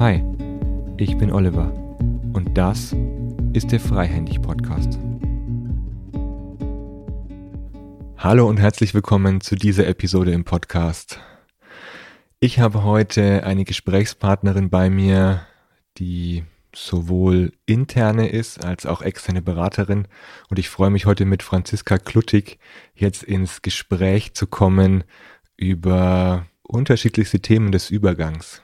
Hi, ich bin Oliver und das ist der Freihändig Podcast. Hallo und herzlich willkommen zu dieser Episode im Podcast. Ich habe heute eine Gesprächspartnerin bei mir, die sowohl interne ist als auch externe Beraterin. Und ich freue mich heute mit Franziska Kluttig jetzt ins Gespräch zu kommen über unterschiedlichste Themen des Übergangs.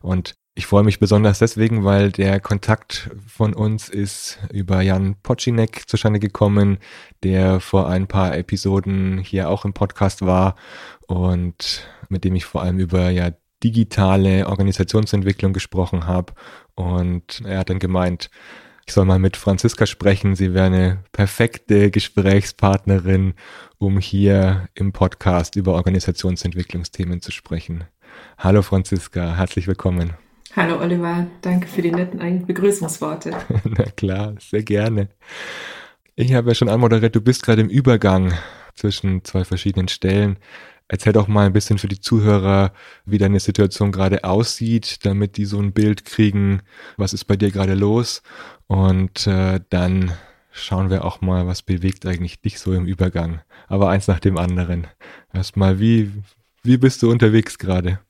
Und ich freue mich besonders deswegen, weil der Kontakt von uns ist über Jan Pocinek zustande gekommen, der vor ein paar Episoden hier auch im Podcast war und mit dem ich vor allem über ja digitale Organisationsentwicklung gesprochen habe. Und er hat dann gemeint, ich soll mal mit Franziska sprechen. Sie wäre eine perfekte Gesprächspartnerin, um hier im Podcast über Organisationsentwicklungsthemen zu sprechen. Hallo Franziska, herzlich willkommen. Hallo Oliver, danke für die netten Begrüßungsworte. Na klar, sehr gerne. Ich habe ja schon anmoderiert, du bist gerade im Übergang zwischen zwei verschiedenen Stellen. Erzähl doch mal ein bisschen für die Zuhörer, wie deine Situation gerade aussieht, damit die so ein Bild kriegen, was ist bei dir gerade los. Und äh, dann schauen wir auch mal, was bewegt eigentlich dich so im Übergang. Aber eins nach dem anderen. Erstmal, wie, wie bist du unterwegs gerade?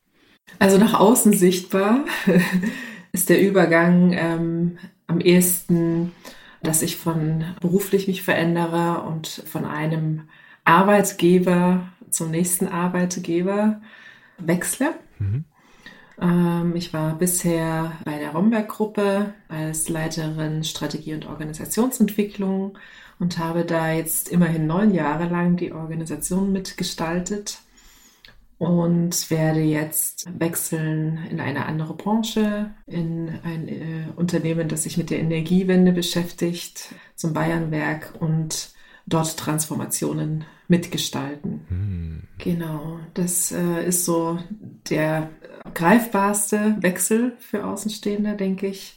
Also nach außen sichtbar ist der Übergang ähm, am ehesten, dass ich von beruflich mich verändere und von einem Arbeitgeber zum nächsten Arbeitgeber wechsle. Mhm. Ähm, ich war bisher bei der Romberg-Gruppe als Leiterin Strategie und Organisationsentwicklung und habe da jetzt immerhin neun Jahre lang die Organisation mitgestaltet und werde jetzt wechseln in eine andere Branche, in ein äh, Unternehmen, das sich mit der Energiewende beschäftigt, zum Bayernwerk und dort Transformationen mitgestalten. Hm. Genau, das äh, ist so der greifbarste Wechsel für Außenstehende, denke ich.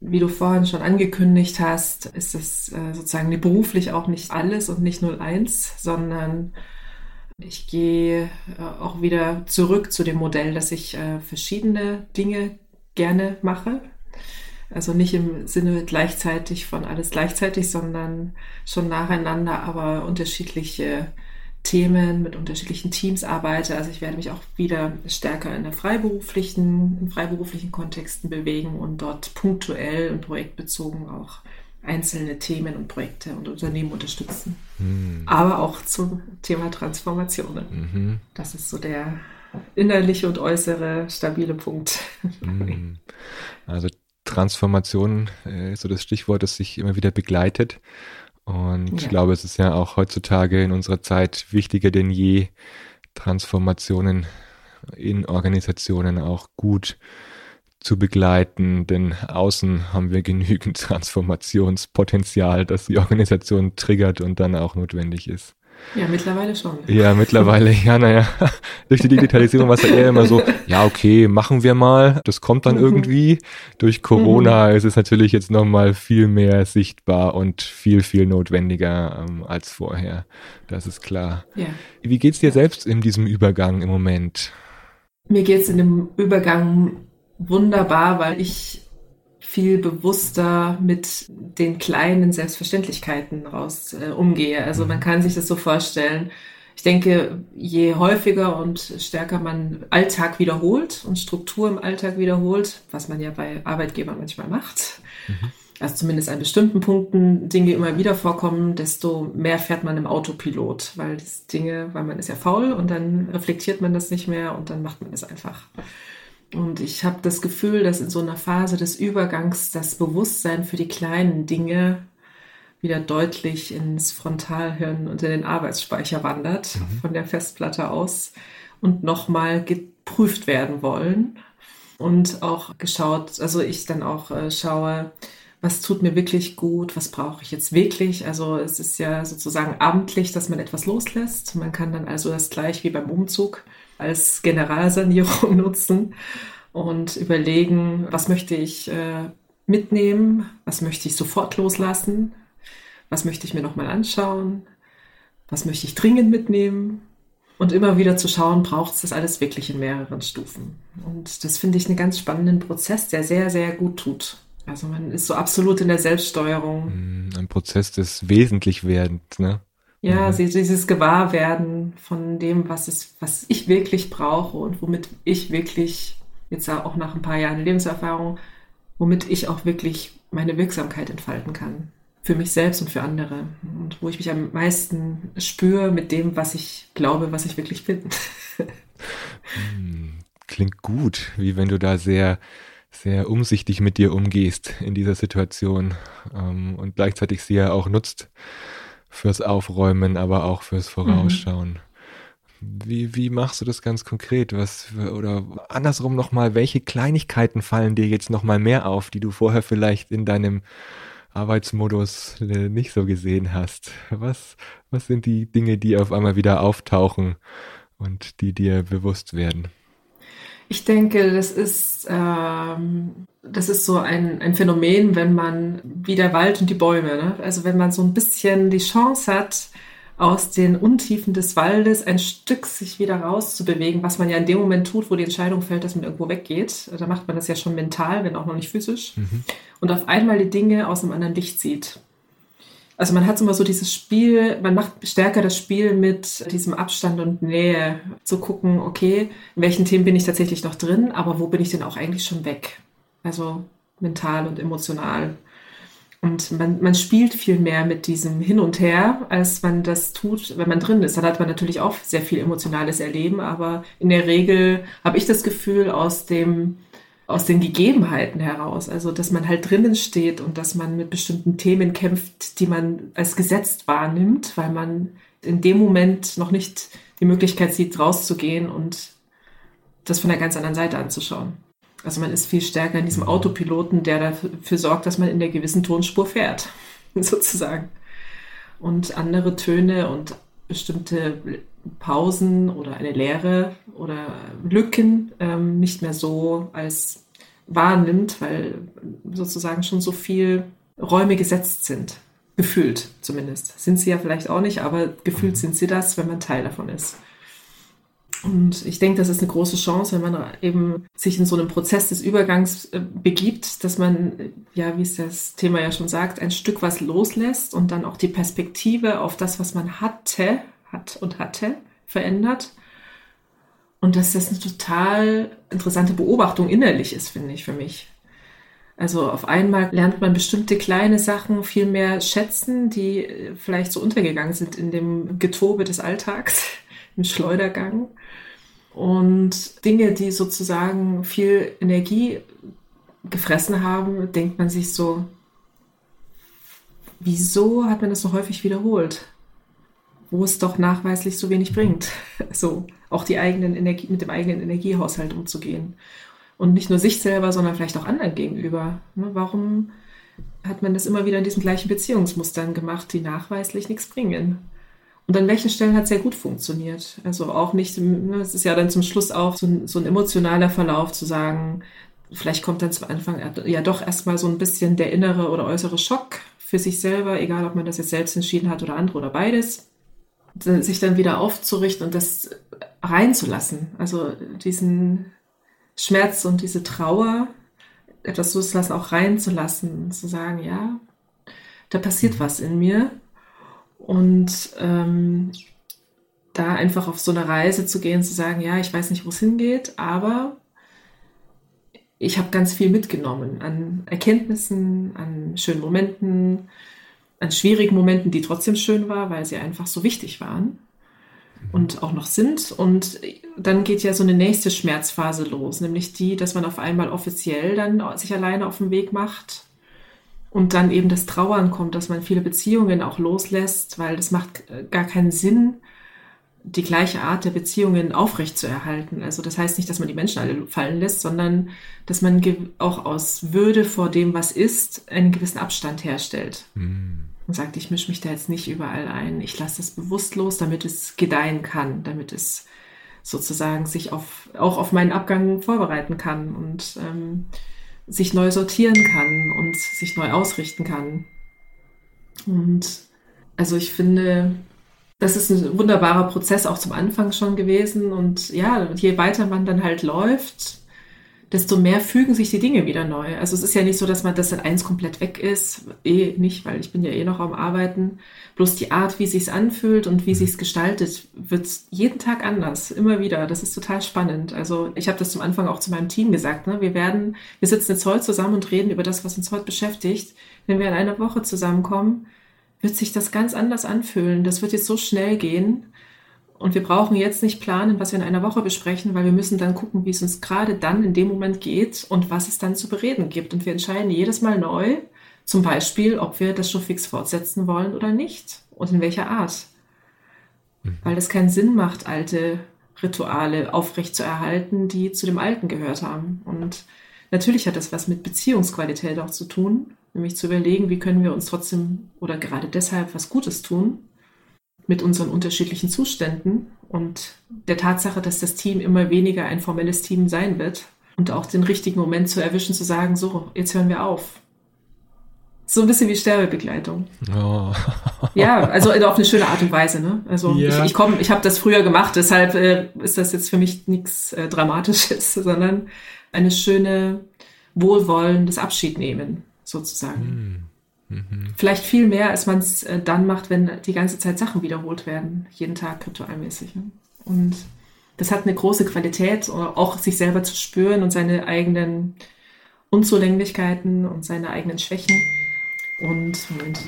Wie du vorhin schon angekündigt hast, ist es äh, sozusagen beruflich auch nicht alles und nicht 01, sondern ich gehe äh, auch wieder zurück zu dem Modell, dass ich äh, verschiedene Dinge gerne mache. Also nicht im Sinne gleichzeitig von alles gleichzeitig, sondern schon nacheinander, aber unterschiedliche Themen mit unterschiedlichen Teams arbeite. Also ich werde mich auch wieder stärker in der freiberuflichen, in freiberuflichen Kontexten bewegen und dort punktuell und projektbezogen auch einzelne Themen und Projekte und Unternehmen unterstützen. Mhm. Aber auch zum Thema Transformationen. Mhm. Das ist so der innerliche und äußere stabile Punkt. Mhm. Also Transformation äh, ist so das Stichwort, das sich immer wieder begleitet. Und ja. ich glaube, es ist ja auch heutzutage in unserer Zeit wichtiger denn je, Transformationen in Organisationen auch gut zu begleiten, denn außen haben wir genügend Transformationspotenzial, das die Organisation triggert und dann auch notwendig ist. Ja, mittlerweile schon. Ja, mittlerweile, ja, naja, durch die Digitalisierung war es ja eher immer so, ja, okay, machen wir mal, das kommt dann mhm. irgendwie. Durch Corona mhm. ist es natürlich jetzt nochmal viel mehr sichtbar und viel, viel notwendiger ähm, als vorher. Das ist klar. Ja. Wie geht's dir selbst in diesem Übergang im Moment? Mir geht's in dem Übergang wunderbar, weil ich viel bewusster mit den kleinen Selbstverständlichkeiten raus äh, umgehe. Also man kann sich das so vorstellen. Ich denke, je häufiger und stärker man Alltag wiederholt und Struktur im Alltag wiederholt, was man ja bei Arbeitgebern manchmal macht, mhm. also zumindest an bestimmten Punkten Dinge immer wieder vorkommen, desto mehr fährt man im Autopilot, weil das Dinge, weil man ist ja faul und dann reflektiert man das nicht mehr und dann macht man es einfach. Und ich habe das Gefühl, dass in so einer Phase des Übergangs das Bewusstsein für die kleinen Dinge wieder deutlich ins Frontalhirn und in den Arbeitsspeicher wandert, mhm. von der Festplatte aus und nochmal geprüft werden wollen. Und auch geschaut, also ich dann auch äh, schaue, was tut mir wirklich gut, was brauche ich jetzt wirklich. Also es ist ja sozusagen amtlich, dass man etwas loslässt. Man kann dann also das gleich wie beim Umzug als Generalsanierung nutzen und überlegen, was möchte ich äh, mitnehmen, was möchte ich sofort loslassen, was möchte ich mir nochmal anschauen, was möchte ich dringend mitnehmen Und immer wieder zu schauen, braucht es das alles wirklich in mehreren Stufen. Und das finde ich einen ganz spannenden Prozess, der sehr, sehr gut tut. Also man ist so absolut in der Selbststeuerung. Hm, ein Prozess des Wesentlichwerdens, ne? Ja, mhm. dieses Gewahrwerden von dem, was es, was ich wirklich brauche und womit ich wirklich, jetzt auch nach ein paar Jahren Lebenserfahrung, womit ich auch wirklich meine Wirksamkeit entfalten kann. Für mich selbst und für andere. Und wo ich mich am meisten spüre mit dem, was ich glaube, was ich wirklich bin. Hm, klingt gut, wie wenn du da sehr, sehr umsichtig mit dir umgehst in dieser Situation ähm, und gleichzeitig sie ja auch nutzt fürs Aufräumen, aber auch fürs Vorausschauen. Mhm. Wie, wie machst du das ganz konkret? Was oder andersrum nochmal, welche Kleinigkeiten fallen dir jetzt nochmal mehr auf, die du vorher vielleicht in deinem Arbeitsmodus äh, nicht so gesehen hast? Was, was sind die Dinge, die auf einmal wieder auftauchen und die dir bewusst werden? Ich denke, das ist, ähm, das ist so ein, ein Phänomen, wenn man wie der Wald und die Bäume, ne? also wenn man so ein bisschen die Chance hat, aus den Untiefen des Waldes ein Stück sich wieder rauszubewegen, was man ja in dem Moment tut, wo die Entscheidung fällt, dass man irgendwo weggeht. Da macht man das ja schon mental, wenn auch noch nicht physisch. Mhm. Und auf einmal die Dinge aus einem anderen Licht sieht also man hat immer so dieses Spiel, man macht stärker das Spiel mit diesem Abstand und Nähe, zu gucken, okay, in welchen Themen bin ich tatsächlich noch drin, aber wo bin ich denn auch eigentlich schon weg? Also mental und emotional. Und man, man spielt viel mehr mit diesem Hin und Her, als man das tut, wenn man drin ist. Dann hat man natürlich auch sehr viel emotionales Erleben, aber in der Regel habe ich das Gefühl, aus dem aus den Gegebenheiten heraus. Also, dass man halt drinnen steht und dass man mit bestimmten Themen kämpft, die man als gesetzt wahrnimmt, weil man in dem Moment noch nicht die Möglichkeit sieht, rauszugehen und das von der ganz anderen Seite anzuschauen. Also man ist viel stärker in diesem Autopiloten, der dafür sorgt, dass man in der gewissen Tonspur fährt, sozusagen. Und andere Töne und bestimmte Pausen oder eine Leere oder Lücken ähm, nicht mehr so als wahrnimmt, weil sozusagen schon so viel Räume gesetzt sind. Gefühlt zumindest. Sind sie ja vielleicht auch nicht, aber gefühlt sind sie das, wenn man Teil davon ist. Und ich denke, das ist eine große Chance, wenn man eben sich in so einem Prozess des Übergangs äh, begibt, dass man, ja, wie es das Thema ja schon sagt, ein Stück was loslässt und dann auch die Perspektive auf das, was man hatte, hat und hatte, verändert. Und dass das eine total interessante Beobachtung innerlich ist, finde ich für mich. Also auf einmal lernt man bestimmte kleine Sachen viel mehr schätzen, die vielleicht so untergegangen sind in dem Getobe des Alltags, im Schleudergang. Und Dinge, die sozusagen viel Energie gefressen haben, denkt man sich so, wieso hat man das so häufig wiederholt? Wo es doch nachweislich so wenig bringt, so auch die eigenen Energie, mit dem eigenen Energiehaushalt umzugehen. Und nicht nur sich selber, sondern vielleicht auch anderen gegenüber. Ne, warum hat man das immer wieder in diesen gleichen Beziehungsmustern gemacht, die nachweislich nichts bringen? Und an welchen Stellen hat es sehr gut funktioniert? Also auch nicht, ne, es ist ja dann zum Schluss auch so ein, so ein emotionaler Verlauf zu sagen, vielleicht kommt dann zum Anfang ja doch erstmal so ein bisschen der innere oder äußere Schock für sich selber, egal ob man das jetzt selbst entschieden hat oder andere oder beides sich dann wieder aufzurichten und das reinzulassen. Also diesen Schmerz und diese Trauer, etwas loslassen, auch reinzulassen, zu sagen, ja, da passiert was in mir. Und ähm, da einfach auf so eine Reise zu gehen, zu sagen, ja, ich weiß nicht, wo es hingeht, aber ich habe ganz viel mitgenommen an Erkenntnissen, an schönen Momenten, an schwierigen Momenten, die trotzdem schön war, weil sie einfach so wichtig waren und auch noch sind. Und dann geht ja so eine nächste Schmerzphase los, nämlich die, dass man auf einmal offiziell dann sich alleine auf den Weg macht und dann eben das Trauern kommt, dass man viele Beziehungen auch loslässt, weil das macht gar keinen Sinn, die gleiche Art der Beziehungen aufrechtzuerhalten. Also das heißt nicht, dass man die Menschen alle fallen lässt, sondern dass man auch aus Würde vor dem, was ist, einen gewissen Abstand herstellt. Mhm und sagt, ich mische mich da jetzt nicht überall ein. Ich lasse das bewusst los, damit es gedeihen kann, damit es sozusagen sich auf, auch auf meinen Abgang vorbereiten kann und ähm, sich neu sortieren kann und sich neu ausrichten kann. Und also ich finde, das ist ein wunderbarer Prozess auch zum Anfang schon gewesen. Und ja, je weiter man dann halt läuft, desto mehr fügen sich die Dinge wieder neu. Also es ist ja nicht so, dass man das dann eins komplett weg ist. Eh nicht, weil ich bin ja eh noch am Arbeiten. Bloß die Art, wie sich's anfühlt und wie sich's gestaltet, wird jeden Tag anders. Immer wieder. Das ist total spannend. Also ich habe das zum Anfang auch zu meinem Team gesagt. Ne? Wir werden, wir sitzen jetzt heute zusammen und reden über das, was uns heute beschäftigt. Wenn wir in einer Woche zusammenkommen, wird sich das ganz anders anfühlen. Das wird jetzt so schnell gehen. Und wir brauchen jetzt nicht planen, was wir in einer Woche besprechen, weil wir müssen dann gucken, wie es uns gerade dann in dem Moment geht und was es dann zu bereden gibt. Und wir entscheiden jedes Mal neu, zum Beispiel, ob wir das Showfix fortsetzen wollen oder nicht und in welcher Art. Mhm. Weil es keinen Sinn macht, alte Rituale aufrechtzuerhalten, die zu dem Alten gehört haben. Und natürlich hat das was mit Beziehungsqualität auch zu tun, nämlich zu überlegen, wie können wir uns trotzdem oder gerade deshalb was Gutes tun mit unseren unterschiedlichen Zuständen und der Tatsache, dass das Team immer weniger ein formelles Team sein wird und auch den richtigen Moment zu erwischen, zu sagen, so, jetzt hören wir auf. So ein bisschen wie Sterbebegleitung. Oh. Ja, also auf eine schöne Art und Weise. Ne? Also ja. ich, ich komme, ich habe das früher gemacht, deshalb äh, ist das jetzt für mich nichts äh, Dramatisches, sondern eine schöne, wohlwollendes Abschied nehmen, sozusagen. Hm. Mhm. Vielleicht viel mehr, als man es äh, dann macht, wenn die ganze Zeit Sachen wiederholt werden, jeden Tag ritualmäßig. Und das hat eine große Qualität, auch sich selber zu spüren und seine eigenen Unzulänglichkeiten und seine eigenen Schwächen. Und Moment.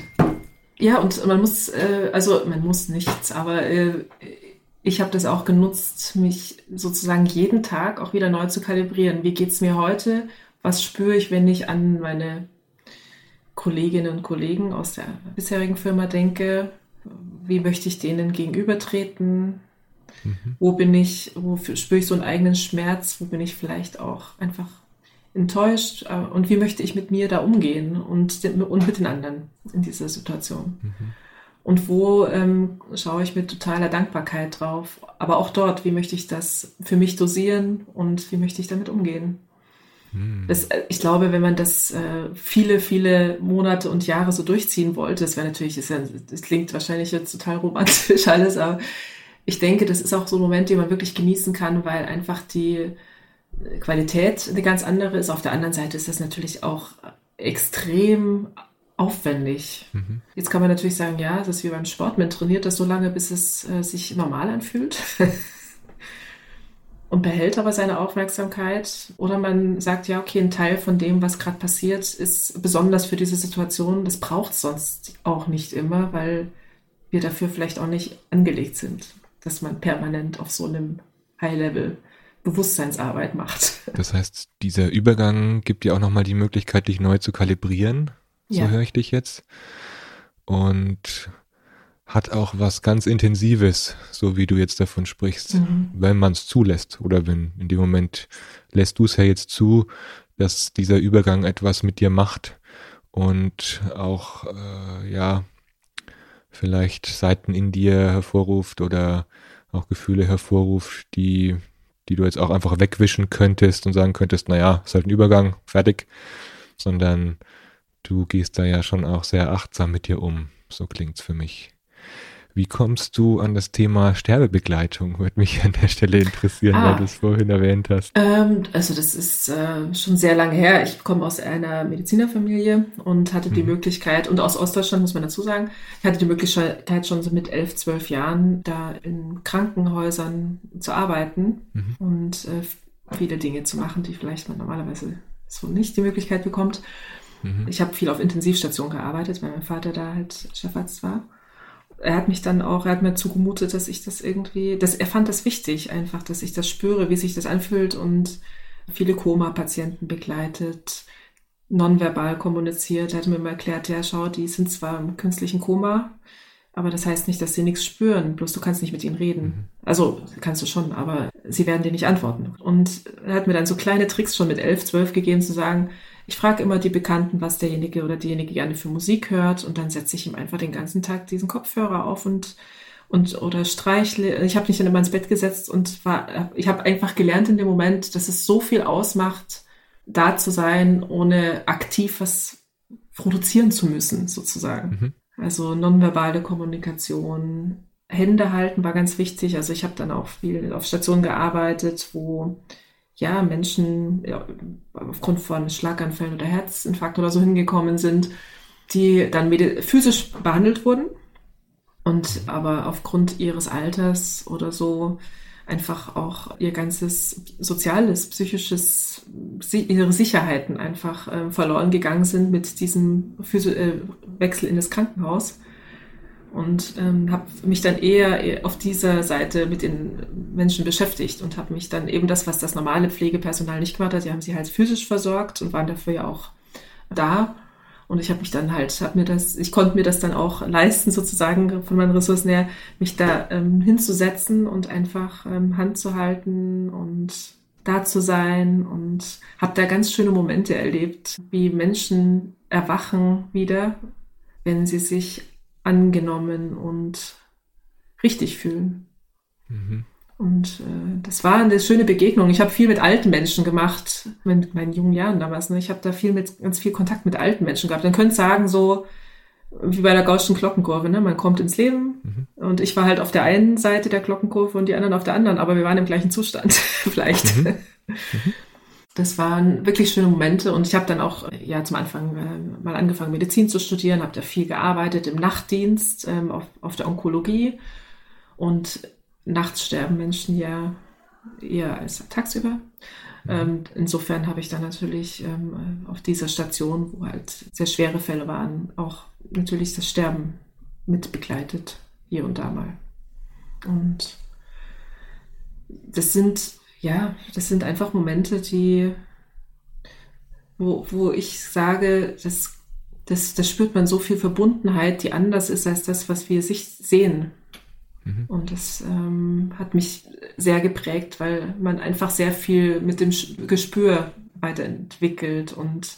Ja, und man muss, äh, also man muss nichts, aber äh, ich habe das auch genutzt, mich sozusagen jeden Tag auch wieder neu zu kalibrieren. Wie geht es mir heute? Was spüre ich, wenn ich an meine Kolleginnen und Kollegen aus der bisherigen Firma denke, wie möchte ich denen gegenübertreten? Mhm. Wo bin ich, wo spüre ich so einen eigenen Schmerz? Wo bin ich vielleicht auch einfach enttäuscht? Äh, und wie möchte ich mit mir da umgehen und, und mit den anderen in dieser Situation? Mhm. Und wo ähm, schaue ich mit totaler Dankbarkeit drauf? Aber auch dort, wie möchte ich das für mich dosieren und wie möchte ich damit umgehen? Hm. Das, äh, ich glaube, wenn man das äh, viele, viele Monate und Jahre so durchziehen wollte, das wäre natürlich, das, ja, das klingt wahrscheinlich jetzt total romantisch alles, aber ich denke, das ist auch so ein Moment, den man wirklich genießen kann, weil einfach die Qualität eine ganz andere ist. Auf der anderen Seite ist das natürlich auch extrem aufwendig. Mhm. Jetzt kann man natürlich sagen, ja, das ist wie beim Sport, man trainiert das so lange, bis es äh, sich normal anfühlt. und behält aber seine Aufmerksamkeit. Oder man sagt, ja, okay, ein Teil von dem, was gerade passiert, ist besonders für diese Situation. Das braucht es sonst auch nicht immer, weil wir dafür vielleicht auch nicht angelegt sind, dass man permanent auf so einem High-Level Bewusstseinsarbeit macht. Das heißt, dieser Übergang gibt dir auch nochmal die Möglichkeit, dich neu zu kalibrieren. So ja. höre ich dich jetzt. Und hat auch was ganz Intensives, so wie du jetzt davon sprichst, mhm. wenn man es zulässt oder wenn in dem Moment lässt du es ja jetzt zu, dass dieser Übergang etwas mit dir macht und auch äh, ja vielleicht Seiten in dir hervorruft oder auch Gefühle hervorruft, die die du jetzt auch einfach wegwischen könntest und sagen könntest, naja, ist halt ein Übergang, fertig, sondern du gehst da ja schon auch sehr achtsam mit dir um. So klingt's für mich. Wie kommst du an das Thema Sterbebegleitung? Würde mich an der Stelle interessieren, ah, weil du es vorhin erwähnt hast. Ähm, also das ist äh, schon sehr lange her. Ich komme aus einer Medizinerfamilie und hatte die mhm. Möglichkeit, und aus Ostdeutschland muss man dazu sagen, ich hatte die Möglichkeit schon so mit elf, zwölf Jahren da in Krankenhäusern zu arbeiten mhm. und äh, viele Dinge zu machen, die vielleicht man normalerweise so nicht die Möglichkeit bekommt. Mhm. Ich habe viel auf Intensivstationen gearbeitet, weil mein Vater da halt Chefarzt war er hat mich dann auch, er hat mir zugemutet, dass ich das irgendwie, dass er fand das wichtig, einfach, dass ich das spüre, wie sich das anfühlt und viele Koma-Patienten begleitet, nonverbal kommuniziert. Er hat mir mal erklärt, ja, schau, die sind zwar im künstlichen Koma, aber das heißt nicht, dass sie nichts spüren, bloß du kannst nicht mit ihnen reden. Mhm. Also kannst du schon, aber sie werden dir nicht antworten. Und er hat mir dann so kleine Tricks schon mit elf, zwölf gegeben, zu sagen, ich frage immer die Bekannten, was derjenige oder diejenige gerne für Musik hört und dann setze ich ihm einfach den ganzen Tag diesen Kopfhörer auf und und oder streichle. Ich habe mich dann immer ins Bett gesetzt und war, ich habe einfach gelernt in dem Moment, dass es so viel ausmacht, da zu sein, ohne aktiv was produzieren zu müssen, sozusagen. Mhm. Also nonverbale Kommunikation, Hände halten war ganz wichtig. Also ich habe dann auch viel auf Stationen gearbeitet, wo ja Menschen ja, aufgrund von Schlaganfällen oder Herzinfarkt oder so hingekommen sind, die dann physisch behandelt wurden und aber aufgrund ihres Alters oder so einfach auch ihr ganzes soziales, psychisches, ihre Sicherheiten einfach äh, verloren gegangen sind mit diesem Physi äh, Wechsel in das Krankenhaus. Und ähm, habe mich dann eher auf dieser Seite mit den Menschen beschäftigt und habe mich dann eben das, was das normale Pflegepersonal nicht gemacht hat, die haben sie halt physisch versorgt und waren dafür ja auch da. Und ich habe mich dann halt, hab mir das, ich konnte mir das dann auch leisten, sozusagen von meinen Ressourcen her, mich da ähm, hinzusetzen und einfach ähm, Hand zu halten und da zu sein und habe da ganz schöne Momente erlebt, wie Menschen erwachen wieder, wenn sie sich angenommen und richtig fühlen. Mhm. Und äh, das war eine schöne Begegnung. Ich habe viel mit alten Menschen gemacht, mit meinen jungen Jahren damals. Ne? Ich habe da viel mit, ganz viel Kontakt mit alten Menschen gehabt. Dann könnt sagen, so wie bei der Gaußschen Glockenkurve, ne? man kommt ins Leben mhm. und ich war halt auf der einen Seite der Glockenkurve und die anderen auf der anderen, aber wir waren im gleichen Zustand vielleicht. Mhm. Mhm. Das waren wirklich schöne Momente und ich habe dann auch ja zum Anfang äh, mal angefangen Medizin zu studieren, habe da viel gearbeitet im Nachtdienst ähm, auf, auf der Onkologie und nachts sterben Menschen ja eher als tagsüber. Mhm. Ähm, insofern habe ich dann natürlich ähm, auf dieser Station, wo halt sehr schwere Fälle waren, auch natürlich das Sterben mit begleitet, hier und da mal. Und das sind, ja, das sind einfach Momente, die, wo, wo ich sage, das, das, das spürt man so viel Verbundenheit, die anders ist als das, was wir sich sehen. Mhm. Und das ähm, hat mich sehr geprägt, weil man einfach sehr viel mit dem Gespür weiterentwickelt und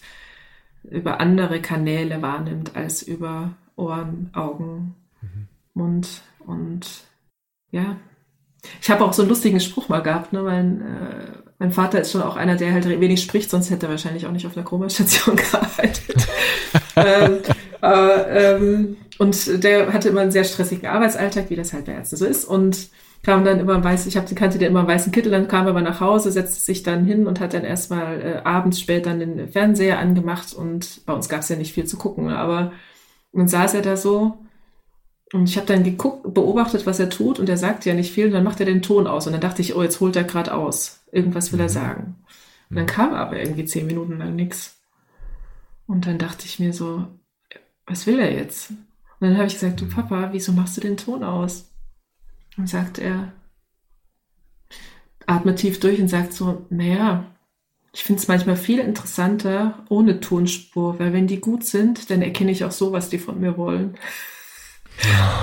über andere Kanäle wahrnimmt als über Ohren, Augen, mhm. Mund und ja. Ich habe auch so einen lustigen Spruch mal gehabt, ne? mein, äh, mein Vater ist schon auch einer, der halt wenig spricht, sonst hätte er wahrscheinlich auch nicht auf einer Koma-Station gearbeitet. ähm, äh, ähm, und der hatte immer einen sehr stressigen Arbeitsalltag, wie das halt bei Ärzten so ist. Und kam dann immer weiß, ich habe kannte der immer einen weißen Kittel, dann kam er aber nach Hause, setzte sich dann hin und hat dann erstmal äh, abends später den Fernseher angemacht und bei uns gab es ja nicht viel zu gucken, aber dann saß er da so und ich habe dann geguckt, beobachtet, was er tut und er sagt ja nicht viel und dann macht er den Ton aus und dann dachte ich, oh, jetzt holt er gerade aus, irgendwas will er mhm. sagen. Und dann kam aber irgendwie zehn Minuten lang nichts. Und dann dachte ich mir so, was will er jetzt? Und dann habe ich gesagt, du Papa, wieso machst du den Ton aus? Und sagt er, atmet tief durch und sagt so, naja, ich finde es manchmal viel interessanter ohne Tonspur, weil wenn die gut sind, dann erkenne ich auch so, was die von mir wollen.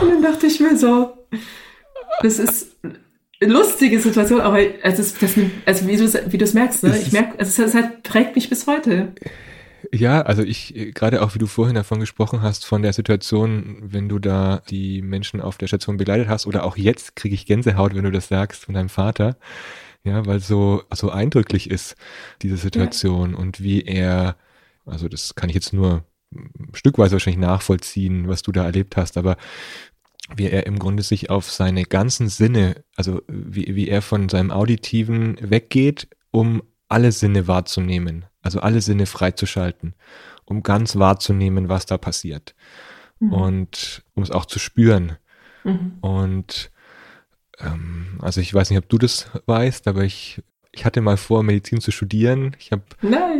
Und dann dachte ich mir so, das ist eine lustige Situation, aber also, das, das, also wie du wie es merkst, ne? ich merke, also es, es halt prägt mich bis heute. Ja, also ich, gerade auch wie du vorhin davon gesprochen hast, von der Situation, wenn du da die Menschen auf der Station begleitet hast, oder auch jetzt kriege ich Gänsehaut, wenn du das sagst von deinem Vater. Ja, weil so, so eindrücklich ist diese Situation ja. und wie er, also das kann ich jetzt nur stückweise wahrscheinlich nachvollziehen, was du da erlebt hast, aber wie er im Grunde sich auf seine ganzen Sinne, also wie, wie er von seinem Auditiven weggeht, um alle Sinne wahrzunehmen also alle Sinne freizuschalten, um ganz wahrzunehmen, was da passiert. Mhm. Und um es auch zu spüren. Mhm. Und ähm, also ich weiß nicht, ob du das weißt, aber ich, ich hatte mal vor, Medizin zu studieren. Ich habe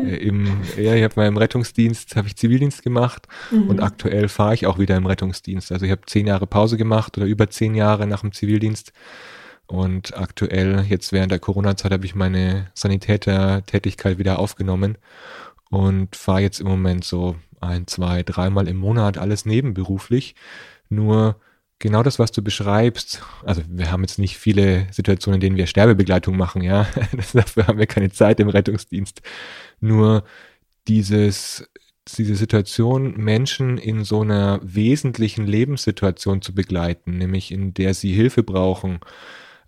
äh, im, ja, ich habe mal im Rettungsdienst, habe ich Zivildienst gemacht mhm. und aktuell fahre ich auch wieder im Rettungsdienst. Also ich habe zehn Jahre Pause gemacht oder über zehn Jahre nach dem Zivildienst und aktuell, jetzt während der Corona-Zeit, habe ich meine Sanitäter-Tätigkeit wieder aufgenommen und fahre jetzt im Moment so ein, zwei, dreimal im Monat alles nebenberuflich. Nur genau das, was du beschreibst, also wir haben jetzt nicht viele Situationen, in denen wir Sterbebegleitung machen, ja, dafür haben wir keine Zeit im Rettungsdienst. Nur dieses, diese Situation, Menschen in so einer wesentlichen Lebenssituation zu begleiten, nämlich in der sie Hilfe brauchen,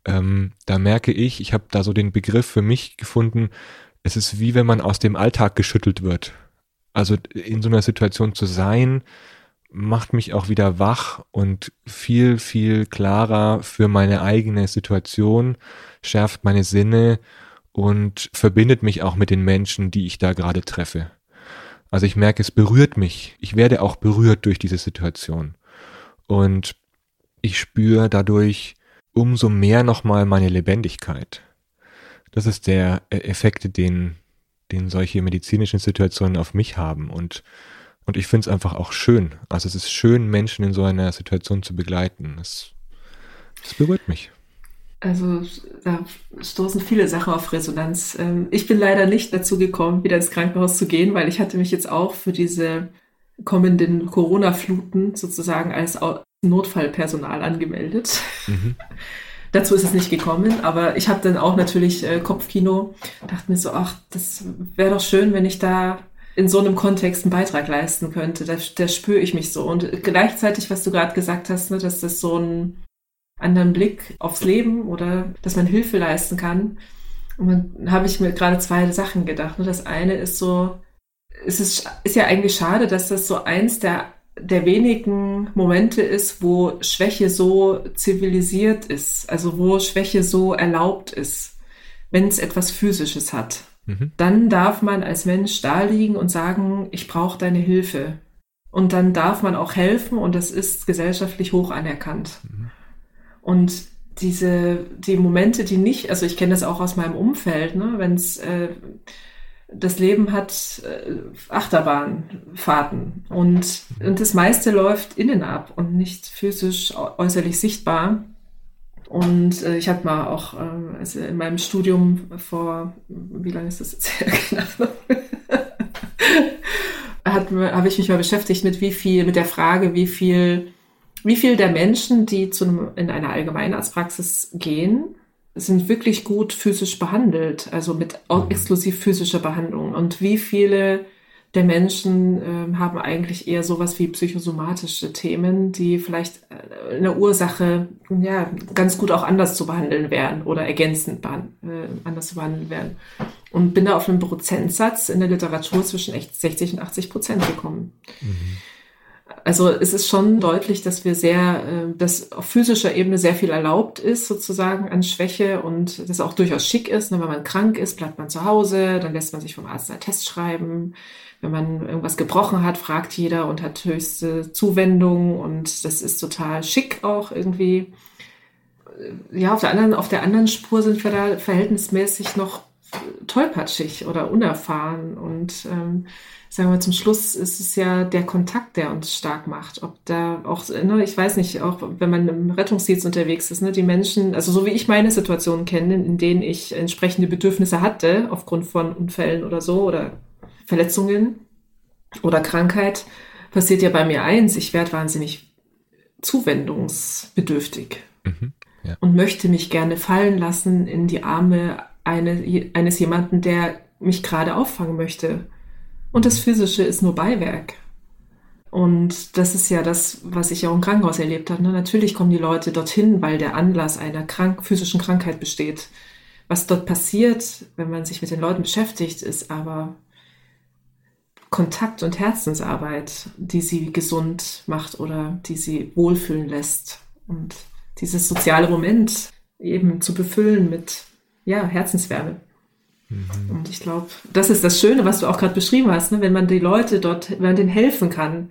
ähm, da merke ich, ich habe da so den Begriff für mich gefunden, es ist wie wenn man aus dem Alltag geschüttelt wird. Also in so einer Situation zu sein, macht mich auch wieder wach und viel, viel klarer für meine eigene Situation, schärft meine Sinne und verbindet mich auch mit den Menschen, die ich da gerade treffe. Also ich merke, es berührt mich. Ich werde auch berührt durch diese Situation. Und ich spüre dadurch umso mehr nochmal meine Lebendigkeit. Das ist der Effekt, den, den solche medizinischen Situationen auf mich haben. Und, und ich finde es einfach auch schön. Also es ist schön, Menschen in so einer Situation zu begleiten. Es, es berührt mich. Also da stoßen viele Sachen auf Resonanz. Ähm, ich bin leider nicht dazu gekommen, wieder ins Krankenhaus zu gehen, weil ich hatte mich jetzt auch für diese kommenden Corona-Fluten sozusagen als Notfallpersonal angemeldet. Mhm. Dazu ist es nicht gekommen, aber ich habe dann auch natürlich äh, Kopfkino, dachte mir so, ach, das wäre doch schön, wenn ich da in so einem Kontext einen Beitrag leisten könnte. Da, da spüre ich mich so. Und gleichzeitig, was du gerade gesagt hast, ne, dass das so einen anderen Blick aufs Leben oder dass man Hilfe leisten kann. Und dann habe ich mir gerade zwei Sachen gedacht. Ne. Das eine ist so, es ist, ist ja eigentlich schade, dass das so eins der der wenigen Momente ist, wo Schwäche so zivilisiert ist, also wo Schwäche so erlaubt ist, wenn es etwas Physisches hat. Mhm. Dann darf man als Mensch da liegen und sagen, ich brauche deine Hilfe. Und dann darf man auch helfen und das ist gesellschaftlich hoch anerkannt. Mhm. Und diese, die Momente, die nicht, also ich kenne das auch aus meinem Umfeld, ne, wenn es äh, das Leben hat äh, Achterbahnfahrten und, und das meiste läuft innen ab und nicht physisch äußerlich sichtbar. Und äh, ich hatte mal auch äh, also in meinem Studium vor, wie lange ist das jetzt her? habe ich mich mal beschäftigt mit wie viel, mit der Frage, wie viel, wie viel der Menschen, die zu einem, in einer Allgemeinarztpraxis gehen, sind wirklich gut physisch behandelt, also mit exklusiv physischer Behandlung. Und wie viele der Menschen äh, haben eigentlich eher sowas wie psychosomatische Themen, die vielleicht äh, eine Ursache ja ganz gut auch anders zu behandeln wären oder ergänzend äh, anders zu behandeln wären. Und bin da auf einen Prozentsatz in der Literatur zwischen 60 und 80 Prozent gekommen. Mhm. Also es ist schon deutlich, dass wir sehr, äh, dass auf physischer Ebene sehr viel erlaubt ist, sozusagen an Schwäche und das auch durchaus schick ist. Ne? Wenn man krank ist, bleibt man zu Hause, dann lässt man sich vom Arzt einen Test schreiben. Wenn man irgendwas gebrochen hat, fragt jeder und hat höchste Zuwendung und das ist total schick auch irgendwie. Ja, auf der anderen, auf der anderen Spur sind wir da verhältnismäßig noch tollpatschig oder unerfahren und ähm, sagen wir zum Schluss ist es ja der Kontakt, der uns stark macht. Ob da auch, ne, ich weiß nicht, auch wenn man im Rettungsdienst unterwegs ist, ne, die Menschen, also so wie ich meine Situationen kenne, in denen ich entsprechende Bedürfnisse hatte, aufgrund von Unfällen oder so oder Verletzungen oder Krankheit, passiert ja bei mir eins, ich werde wahnsinnig zuwendungsbedürftig mhm, ja. und möchte mich gerne fallen lassen in die Arme eine, eines jemanden, der mich gerade auffangen möchte und das Physische ist nur Beiwerk. Und das ist ja das, was ich auch im Krankenhaus erlebt habe. Ne? Natürlich kommen die Leute dorthin, weil der Anlass einer krank physischen Krankheit besteht. Was dort passiert, wenn man sich mit den Leuten beschäftigt, ist aber Kontakt und Herzensarbeit, die sie gesund macht oder die sie wohlfühlen lässt. Und dieses soziale Moment eben zu befüllen mit ja, Herzenswärme. Mhm. Und ich glaube, das ist das Schöne, was du auch gerade beschrieben hast, ne? wenn man die Leute dort, wenn man denen helfen kann.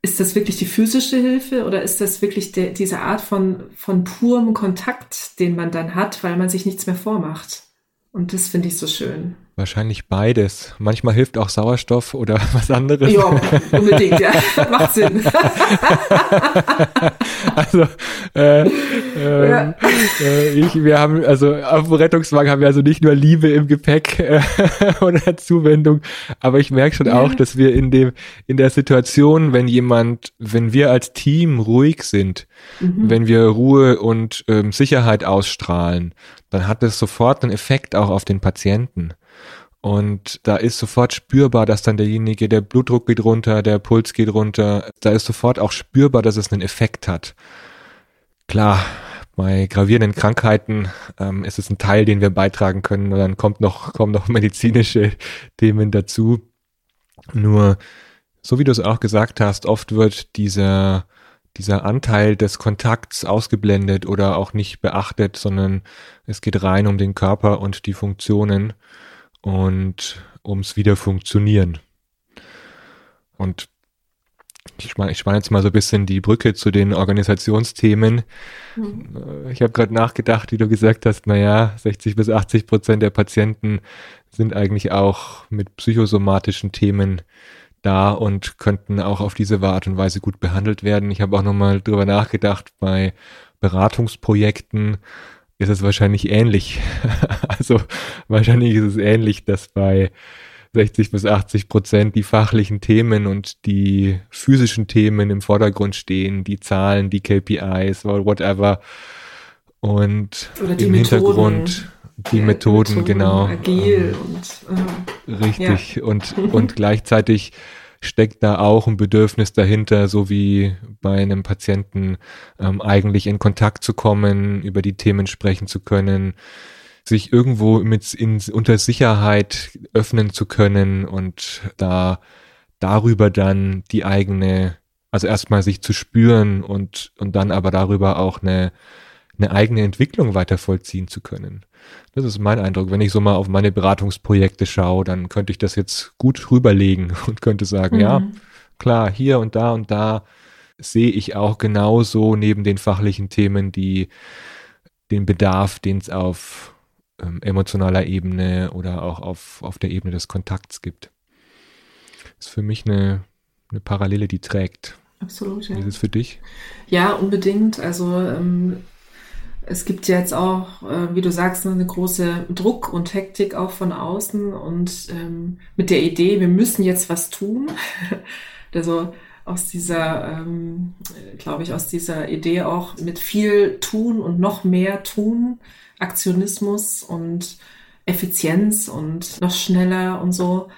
Ist das wirklich die physische Hilfe oder ist das wirklich der, diese Art von, von purem Kontakt, den man dann hat, weil man sich nichts mehr vormacht? Und das finde ich so schön. Wahrscheinlich beides. Manchmal hilft auch Sauerstoff oder was anderes. Ja, unbedingt, ja. Macht Sinn. also, äh, äh, ja. äh, ich, wir haben, also auf dem Rettungswagen haben wir also nicht nur Liebe im Gepäck äh, oder Zuwendung, aber ich merke schon ja. auch, dass wir in dem, in der Situation, wenn jemand, wenn wir als Team ruhig sind, mhm. wenn wir Ruhe und ähm, Sicherheit ausstrahlen, dann hat das sofort einen Effekt auch auf den Patienten. Und da ist sofort spürbar, dass dann derjenige, der Blutdruck geht runter, der Puls geht runter. Da ist sofort auch spürbar, dass es einen Effekt hat. Klar, bei gravierenden Krankheiten ähm, ist es ein Teil, den wir beitragen können. Und dann kommt noch, kommen noch medizinische Themen dazu. Nur so wie du es auch gesagt hast, oft wird dieser, dieser Anteil des Kontakts ausgeblendet oder auch nicht beachtet, sondern es geht rein um den Körper und die Funktionen und ums Wiederfunktionieren. Und ich spanne ich spann jetzt mal so ein bisschen die Brücke zu den Organisationsthemen. Mhm. Ich habe gerade nachgedacht, wie du gesagt hast, naja, 60 bis 80 Prozent der Patienten sind eigentlich auch mit psychosomatischen Themen da und könnten auch auf diese Art und Weise gut behandelt werden. Ich habe auch nochmal drüber nachgedacht, bei Beratungsprojekten ist es wahrscheinlich ähnlich. also wahrscheinlich ist es ähnlich, dass bei 60 bis 80 Prozent die fachlichen Themen und die physischen Themen im Vordergrund stehen, die Zahlen, die KPIs whatever. Und im Methoden, Hintergrund die Methoden, Methoden genau. Agil und äh, richtig. Ja. Und, und gleichzeitig steckt da auch ein Bedürfnis dahinter, so wie bei einem Patienten ähm, eigentlich in Kontakt zu kommen, über die Themen sprechen zu können, sich irgendwo mit in, unter Sicherheit öffnen zu können und da darüber dann die eigene, also erstmal sich zu spüren und, und dann aber darüber auch eine, eine eigene Entwicklung weiter vollziehen zu können. Das ist mein Eindruck. Wenn ich so mal auf meine Beratungsprojekte schaue, dann könnte ich das jetzt gut rüberlegen und könnte sagen, mhm. ja, klar, hier und da und da sehe ich auch genauso neben den fachlichen Themen die den Bedarf, den es auf ähm, emotionaler Ebene oder auch auf, auf der Ebene des Kontakts gibt. Das ist für mich eine, eine Parallele, die trägt. Absolut, ja. Wie ist es für dich? Ja, unbedingt. Also ähm, es gibt jetzt auch, äh, wie du sagst, eine große Druck und Hektik auch von außen und ähm, mit der Idee, wir müssen jetzt was tun. also aus dieser, ähm, glaube ich, aus dieser Idee auch mit viel tun und noch mehr tun, Aktionismus und Effizienz und noch schneller und so.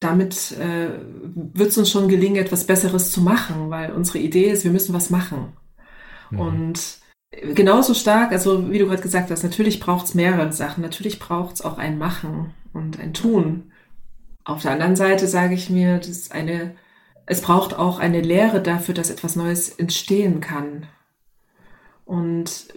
Damit äh, wird es uns schon gelingen, etwas Besseres zu machen, weil unsere Idee ist, wir müssen was machen. Mhm. Und genauso stark, also wie du gerade gesagt hast, natürlich braucht es mehrere Sachen. Natürlich braucht es auch ein Machen und ein Tun. Auf der anderen Seite sage ich mir, dass eine, es braucht auch eine Lehre dafür, dass etwas Neues entstehen kann. Und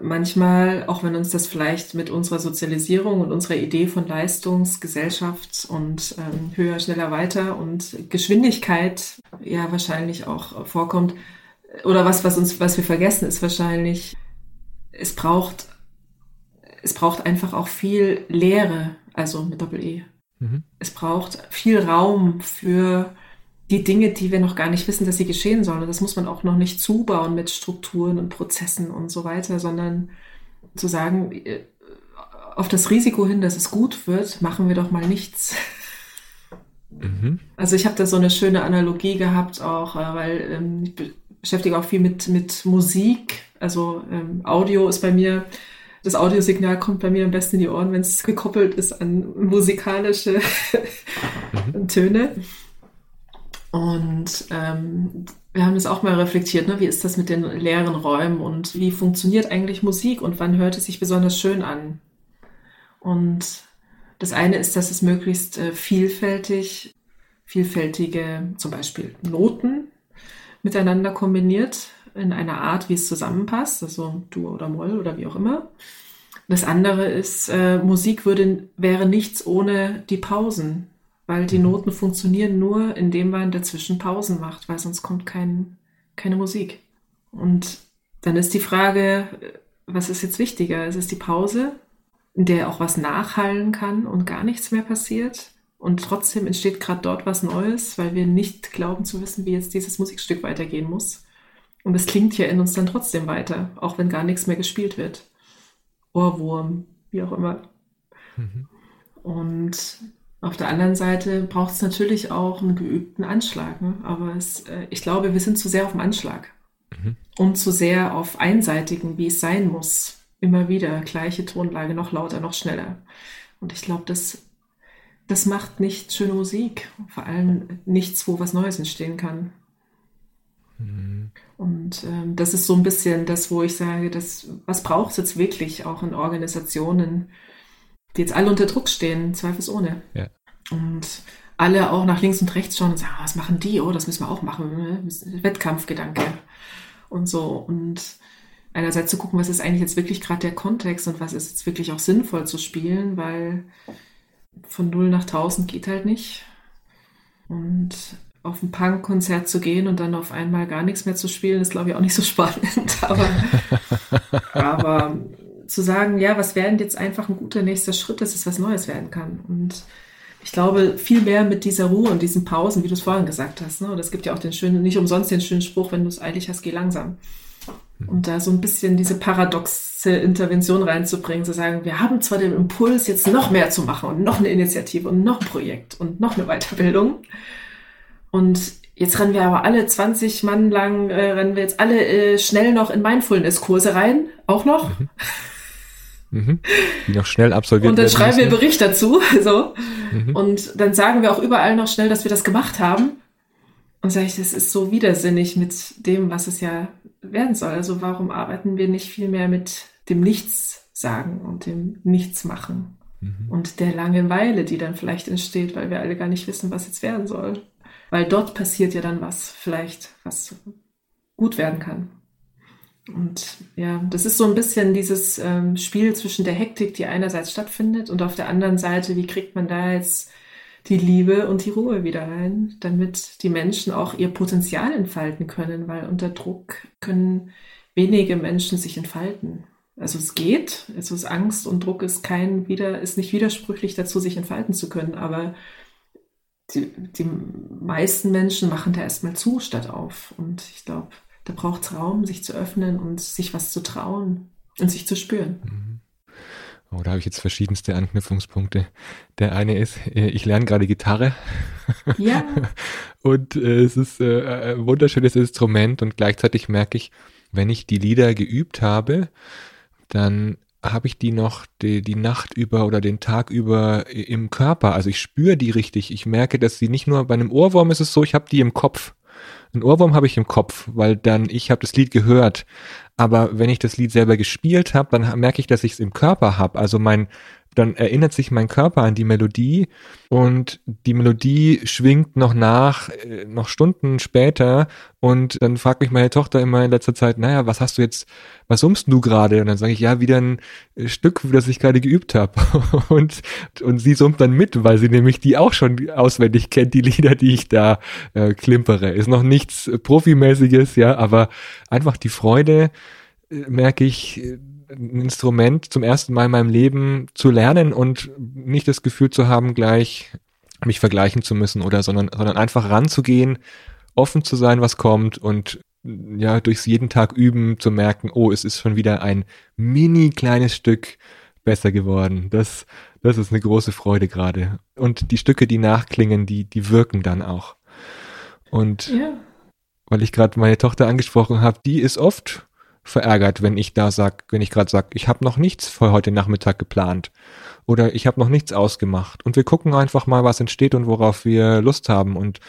manchmal, auch wenn uns das vielleicht mit unserer Sozialisierung und unserer Idee von Leistungsgesellschaft und ähm, höher, schneller, weiter und Geschwindigkeit ja wahrscheinlich auch vorkommt, oder was, was uns, was wir vergessen, ist wahrscheinlich, es braucht, es braucht einfach auch viel Lehre, also mit Doppel-E. Mhm. Es braucht viel Raum für die Dinge, die wir noch gar nicht wissen, dass sie geschehen sollen. Und das muss man auch noch nicht zubauen mit Strukturen und Prozessen und so weiter, sondern zu sagen, äh, auf das Risiko hin, dass es gut wird, machen wir doch mal nichts. Mhm. Also ich habe da so eine schöne Analogie gehabt auch, äh, weil ähm, ich beschäftige auch viel mit, mit Musik. Also ähm, Audio ist bei mir, das Audiosignal kommt bei mir am besten in die Ohren, wenn es gekoppelt ist an musikalische. Töne. Und ähm, wir haben das auch mal reflektiert, ne? wie ist das mit den leeren Räumen und wie funktioniert eigentlich Musik und wann hört es sich besonders schön an? Und das eine ist, dass es möglichst äh, vielfältig, vielfältige zum Beispiel Noten miteinander kombiniert in einer Art, wie es zusammenpasst, also Dur oder Moll oder wie auch immer. Das andere ist, äh, Musik würde, wäre nichts ohne die Pausen, weil die mhm. Noten funktionieren nur, indem man dazwischen Pausen macht, weil sonst kommt kein, keine Musik. Und dann ist die Frage, was ist jetzt wichtiger? Ist es die Pause, in der auch was nachhallen kann und gar nichts mehr passiert? Und trotzdem entsteht gerade dort was Neues, weil wir nicht glauben zu wissen, wie jetzt dieses Musikstück weitergehen muss. Und es klingt ja in uns dann trotzdem weiter, auch wenn gar nichts mehr gespielt wird. Ohrwurm, wie auch immer. Mhm. Und auf der anderen Seite braucht es natürlich auch einen geübten Anschlag. Ne? Aber es, äh, ich glaube, wir sind zu sehr auf dem Anschlag mhm. und zu sehr auf einseitigen, wie es sein muss. Immer wieder gleiche Tonlage, noch lauter, noch schneller. Und ich glaube, das das macht nicht schöne Musik. Vor allem nichts, wo was Neues entstehen kann. Mhm. Und ähm, das ist so ein bisschen das, wo ich sage, das, was braucht es jetzt wirklich auch in Organisationen, die jetzt alle unter Druck stehen, zweifelsohne. Ja. Und alle auch nach links und rechts schauen und sagen, was machen die? Oh, das müssen wir auch machen. Ne? Wettkampfgedanke und so. Und einerseits zu gucken, was ist eigentlich jetzt wirklich gerade der Kontext und was ist jetzt wirklich auch sinnvoll zu spielen, weil von 0 nach 1000 geht halt nicht. Und auf ein Punk-Konzert zu gehen und dann auf einmal gar nichts mehr zu spielen, ist, glaube ich, auch nicht so spannend. aber, aber zu sagen, ja, was wäre jetzt einfach ein guter nächster Schritt, dass es was Neues werden kann. Und ich glaube, viel mehr mit dieser Ruhe und diesen Pausen, wie du es vorhin gesagt hast. Ne? Und es gibt ja auch den schönen, nicht umsonst den schönen Spruch, wenn du es eilig hast, geh langsam. Und da so ein bisschen diese paradoxe Intervention reinzubringen, zu sagen, wir haben zwar den Impuls, jetzt noch mehr zu machen und noch eine Initiative und noch ein Projekt und noch eine Weiterbildung. Und jetzt rennen wir aber alle 20 Mann lang, äh, rennen wir jetzt alle äh, schnell noch in Mindfulness-Kurse rein, auch noch. Mhm. Mhm. Die noch schnell absolviert Und dann schreiben wir Bericht dazu. So. Mhm. Und dann sagen wir auch überall noch schnell, dass wir das gemacht haben. Und sage ich, das ist so widersinnig mit dem, was es ja werden soll. Also warum arbeiten wir nicht viel mehr mit dem Nichts sagen und dem Nichts machen mhm. und der Langeweile, die dann vielleicht entsteht, weil wir alle gar nicht wissen, was jetzt werden soll. Weil dort passiert ja dann was vielleicht, was gut werden kann. Und ja, das ist so ein bisschen dieses ähm, Spiel zwischen der Hektik, die einerseits stattfindet, und auf der anderen Seite, wie kriegt man da jetzt die Liebe und die Ruhe wieder rein, damit die Menschen auch ihr Potenzial entfalten können, weil unter Druck können wenige Menschen sich entfalten. Also es geht, also es Angst und Druck ist kein wieder, ist nicht widersprüchlich dazu, sich entfalten zu können, aber die, die meisten Menschen machen da erstmal zu statt auf. Und ich glaube, da braucht es Raum, sich zu öffnen und sich was zu trauen und sich zu spüren. Mhm. Oh, da habe ich jetzt verschiedenste Anknüpfungspunkte. Der eine ist, äh, ich lerne gerade Gitarre. Ja. und äh, es ist äh, ein wunderschönes Instrument und gleichzeitig merke ich, wenn ich die Lieder geübt habe, dann habe ich die noch die, die Nacht über oder den Tag über im Körper. Also ich spüre die richtig. Ich merke, dass sie nicht nur bei einem Ohrwurm ist es so, ich habe die im Kopf. Ein Ohrwurm habe ich im Kopf, weil dann ich habe das Lied gehört. Aber wenn ich das Lied selber gespielt habe, dann merke ich, dass ich es im Körper habe. Also mein dann erinnert sich mein Körper an die Melodie und die Melodie schwingt noch nach, äh, noch Stunden später und dann fragt mich meine Tochter immer in letzter Zeit, naja, was hast du jetzt, was summst du gerade? Und dann sage ich, ja, wieder ein äh, Stück, das ich gerade geübt habe. und, und sie summt dann mit, weil sie nämlich die auch schon auswendig kennt, die Lieder, die ich da äh, klimpere. Ist noch nichts Profimäßiges, ja, aber einfach die Freude, äh, merke ich, ein Instrument zum ersten Mal in meinem Leben zu lernen und nicht das Gefühl zu haben, gleich mich vergleichen zu müssen oder sondern, sondern einfach ranzugehen, offen zu sein, was kommt und ja, durchs jeden Tag üben zu merken, oh, es ist schon wieder ein mini kleines Stück besser geworden. Das, das ist eine große Freude gerade. Und die Stücke, die nachklingen, die, die wirken dann auch. Und ja. weil ich gerade meine Tochter angesprochen habe, die ist oft verärgert, wenn ich da sag, wenn ich gerade sag, ich habe noch nichts für heute Nachmittag geplant oder ich habe noch nichts ausgemacht. Und wir gucken einfach mal, was entsteht und worauf wir Lust haben. Und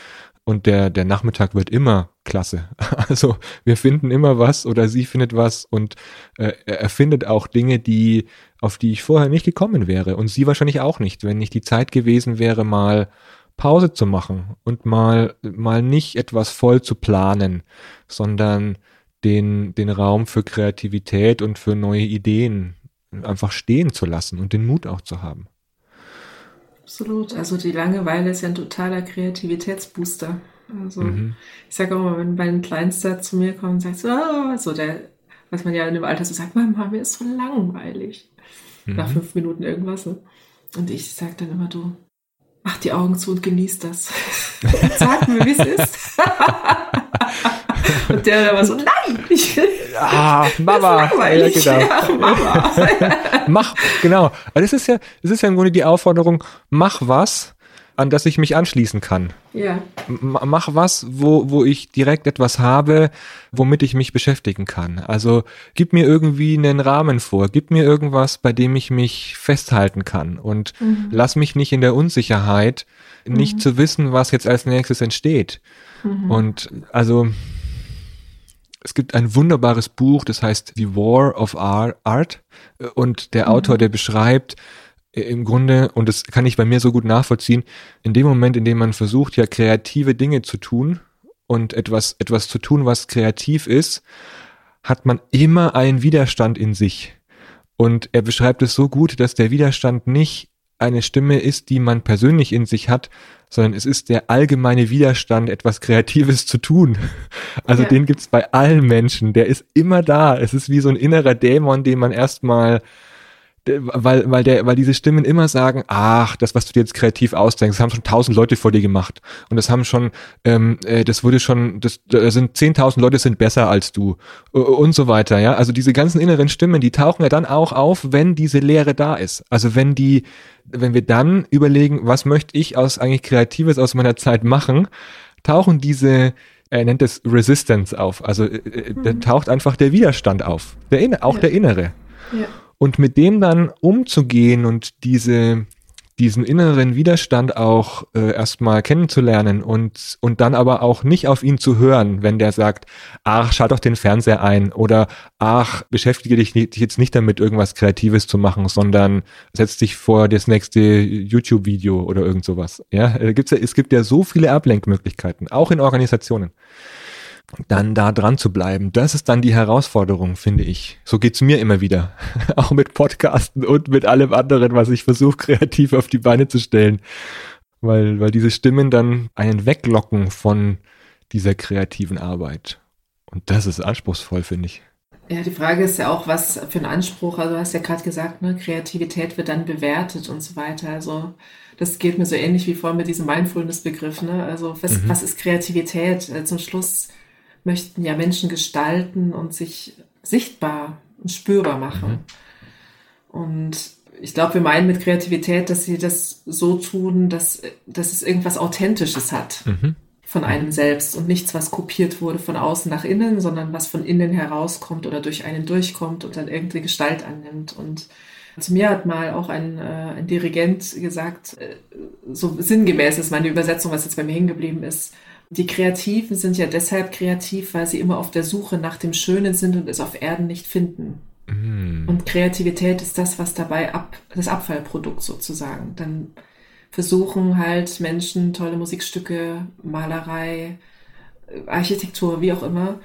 und der der Nachmittag wird immer klasse. Also wir finden immer was oder sie findet was und äh, er findet auch Dinge, die auf die ich vorher nicht gekommen wäre. Und sie wahrscheinlich auch nicht, wenn nicht die Zeit gewesen wäre, mal Pause zu machen und mal mal nicht etwas voll zu planen, sondern den, den Raum für Kreativität und für neue Ideen einfach stehen zu lassen und den Mut auch zu haben. Absolut. Also die Langeweile ist ja ein totaler Kreativitätsbooster. Also mhm. ich sage auch mal, wenn mein Kleinster zu mir kommt und sagt so, oh, so der, was man ja in dem Alter so sagt, Mama, mir ist so langweilig. Mhm. Nach fünf Minuten irgendwas. Ne? Und ich sage dann immer, du, mach die Augen zu und genieß das. Sag mir, wie es ist. Und der dann war so, nein, ich. Ah, Mama. Ja, genau. Ja, Mama. mach, genau. Aber das ist ja, das ist ja im Grunde die Aufforderung, mach was, an das ich mich anschließen kann. Ja. M mach was, wo, wo ich direkt etwas habe, womit ich mich beschäftigen kann. Also gib mir irgendwie einen Rahmen vor, gib mir irgendwas, bei dem ich mich festhalten kann und mhm. lass mich nicht in der Unsicherheit, nicht mhm. zu wissen, was jetzt als nächstes entsteht. Mhm. Und also es gibt ein wunderbares Buch, das heißt The War of Art und der mhm. Autor, der beschreibt, im Grunde, und das kann ich bei mir so gut nachvollziehen, in dem Moment, in dem man versucht, ja kreative Dinge zu tun und etwas, etwas zu tun, was kreativ ist, hat man immer einen Widerstand in sich. Und er beschreibt es so gut, dass der Widerstand nicht eine Stimme ist, die man persönlich in sich hat, sondern es ist der allgemeine Widerstand, etwas Kreatives zu tun. Also ja. den gibt's bei allen Menschen, der ist immer da. Es ist wie so ein innerer Dämon, den man erstmal weil, weil, der, weil diese Stimmen immer sagen, ach, das, was du dir jetzt kreativ ausdenkst, das haben schon tausend Leute vor dir gemacht. Und das haben schon, ähm, äh, das wurde schon, das, da sind zehntausend Leute sind besser als du und so weiter, ja. Also diese ganzen inneren Stimmen, die tauchen ja dann auch auf, wenn diese Lehre da ist. Also wenn die, wenn wir dann überlegen, was möchte ich aus eigentlich Kreatives aus meiner Zeit machen, tauchen diese, er nennt es Resistance auf. Also äh, äh mhm. da taucht einfach der Widerstand auf. Der, auch ja. der innere. Ja. Und mit dem dann umzugehen und diese, diesen inneren Widerstand auch äh, erstmal kennenzulernen und, und dann aber auch nicht auf ihn zu hören, wenn der sagt, ach, schalt doch den Fernseher ein oder ach, beschäftige dich nicht, jetzt nicht damit, irgendwas Kreatives zu machen, sondern setz dich vor das nächste YouTube-Video oder irgend sowas. Ja, äh, gibt's ja, es gibt ja so viele Ablenkmöglichkeiten, auch in Organisationen dann da dran zu bleiben. Das ist dann die Herausforderung, finde ich. So geht's mir immer wieder. Auch mit Podcasten und mit allem anderen, was ich versuche, kreativ auf die Beine zu stellen. Weil, weil diese Stimmen dann einen weglocken von dieser kreativen Arbeit. Und das ist anspruchsvoll, finde ich. Ja, die Frage ist ja auch, was für ein Anspruch, also du hast ja gerade gesagt, ne, Kreativität wird dann bewertet und so weiter. Also das geht mir so ähnlich wie vorhin mit diesem Mindfulness-Begriff. Ne? Also was, mhm. was ist Kreativität? Äh, zum Schluss möchten ja Menschen gestalten und sich sichtbar und spürbar machen. Mhm. Und ich glaube, wir meinen mit Kreativität, dass sie das so tun, dass, dass es irgendwas Authentisches hat mhm. von einem selbst und nichts, was kopiert wurde von außen nach innen, sondern was von innen herauskommt oder durch einen durchkommt und dann irgendwie Gestalt annimmt. Und zu mir hat mal auch ein, äh, ein Dirigent gesagt, äh, so sinngemäß ist meine Übersetzung, was jetzt bei mir hängen geblieben ist, die Kreativen sind ja deshalb kreativ, weil sie immer auf der Suche nach dem Schönen sind und es auf Erden nicht finden. Mm. Und Kreativität ist das, was dabei ab, das Abfallprodukt sozusagen. Dann versuchen halt Menschen tolle Musikstücke, Malerei, Architektur, wie auch immer,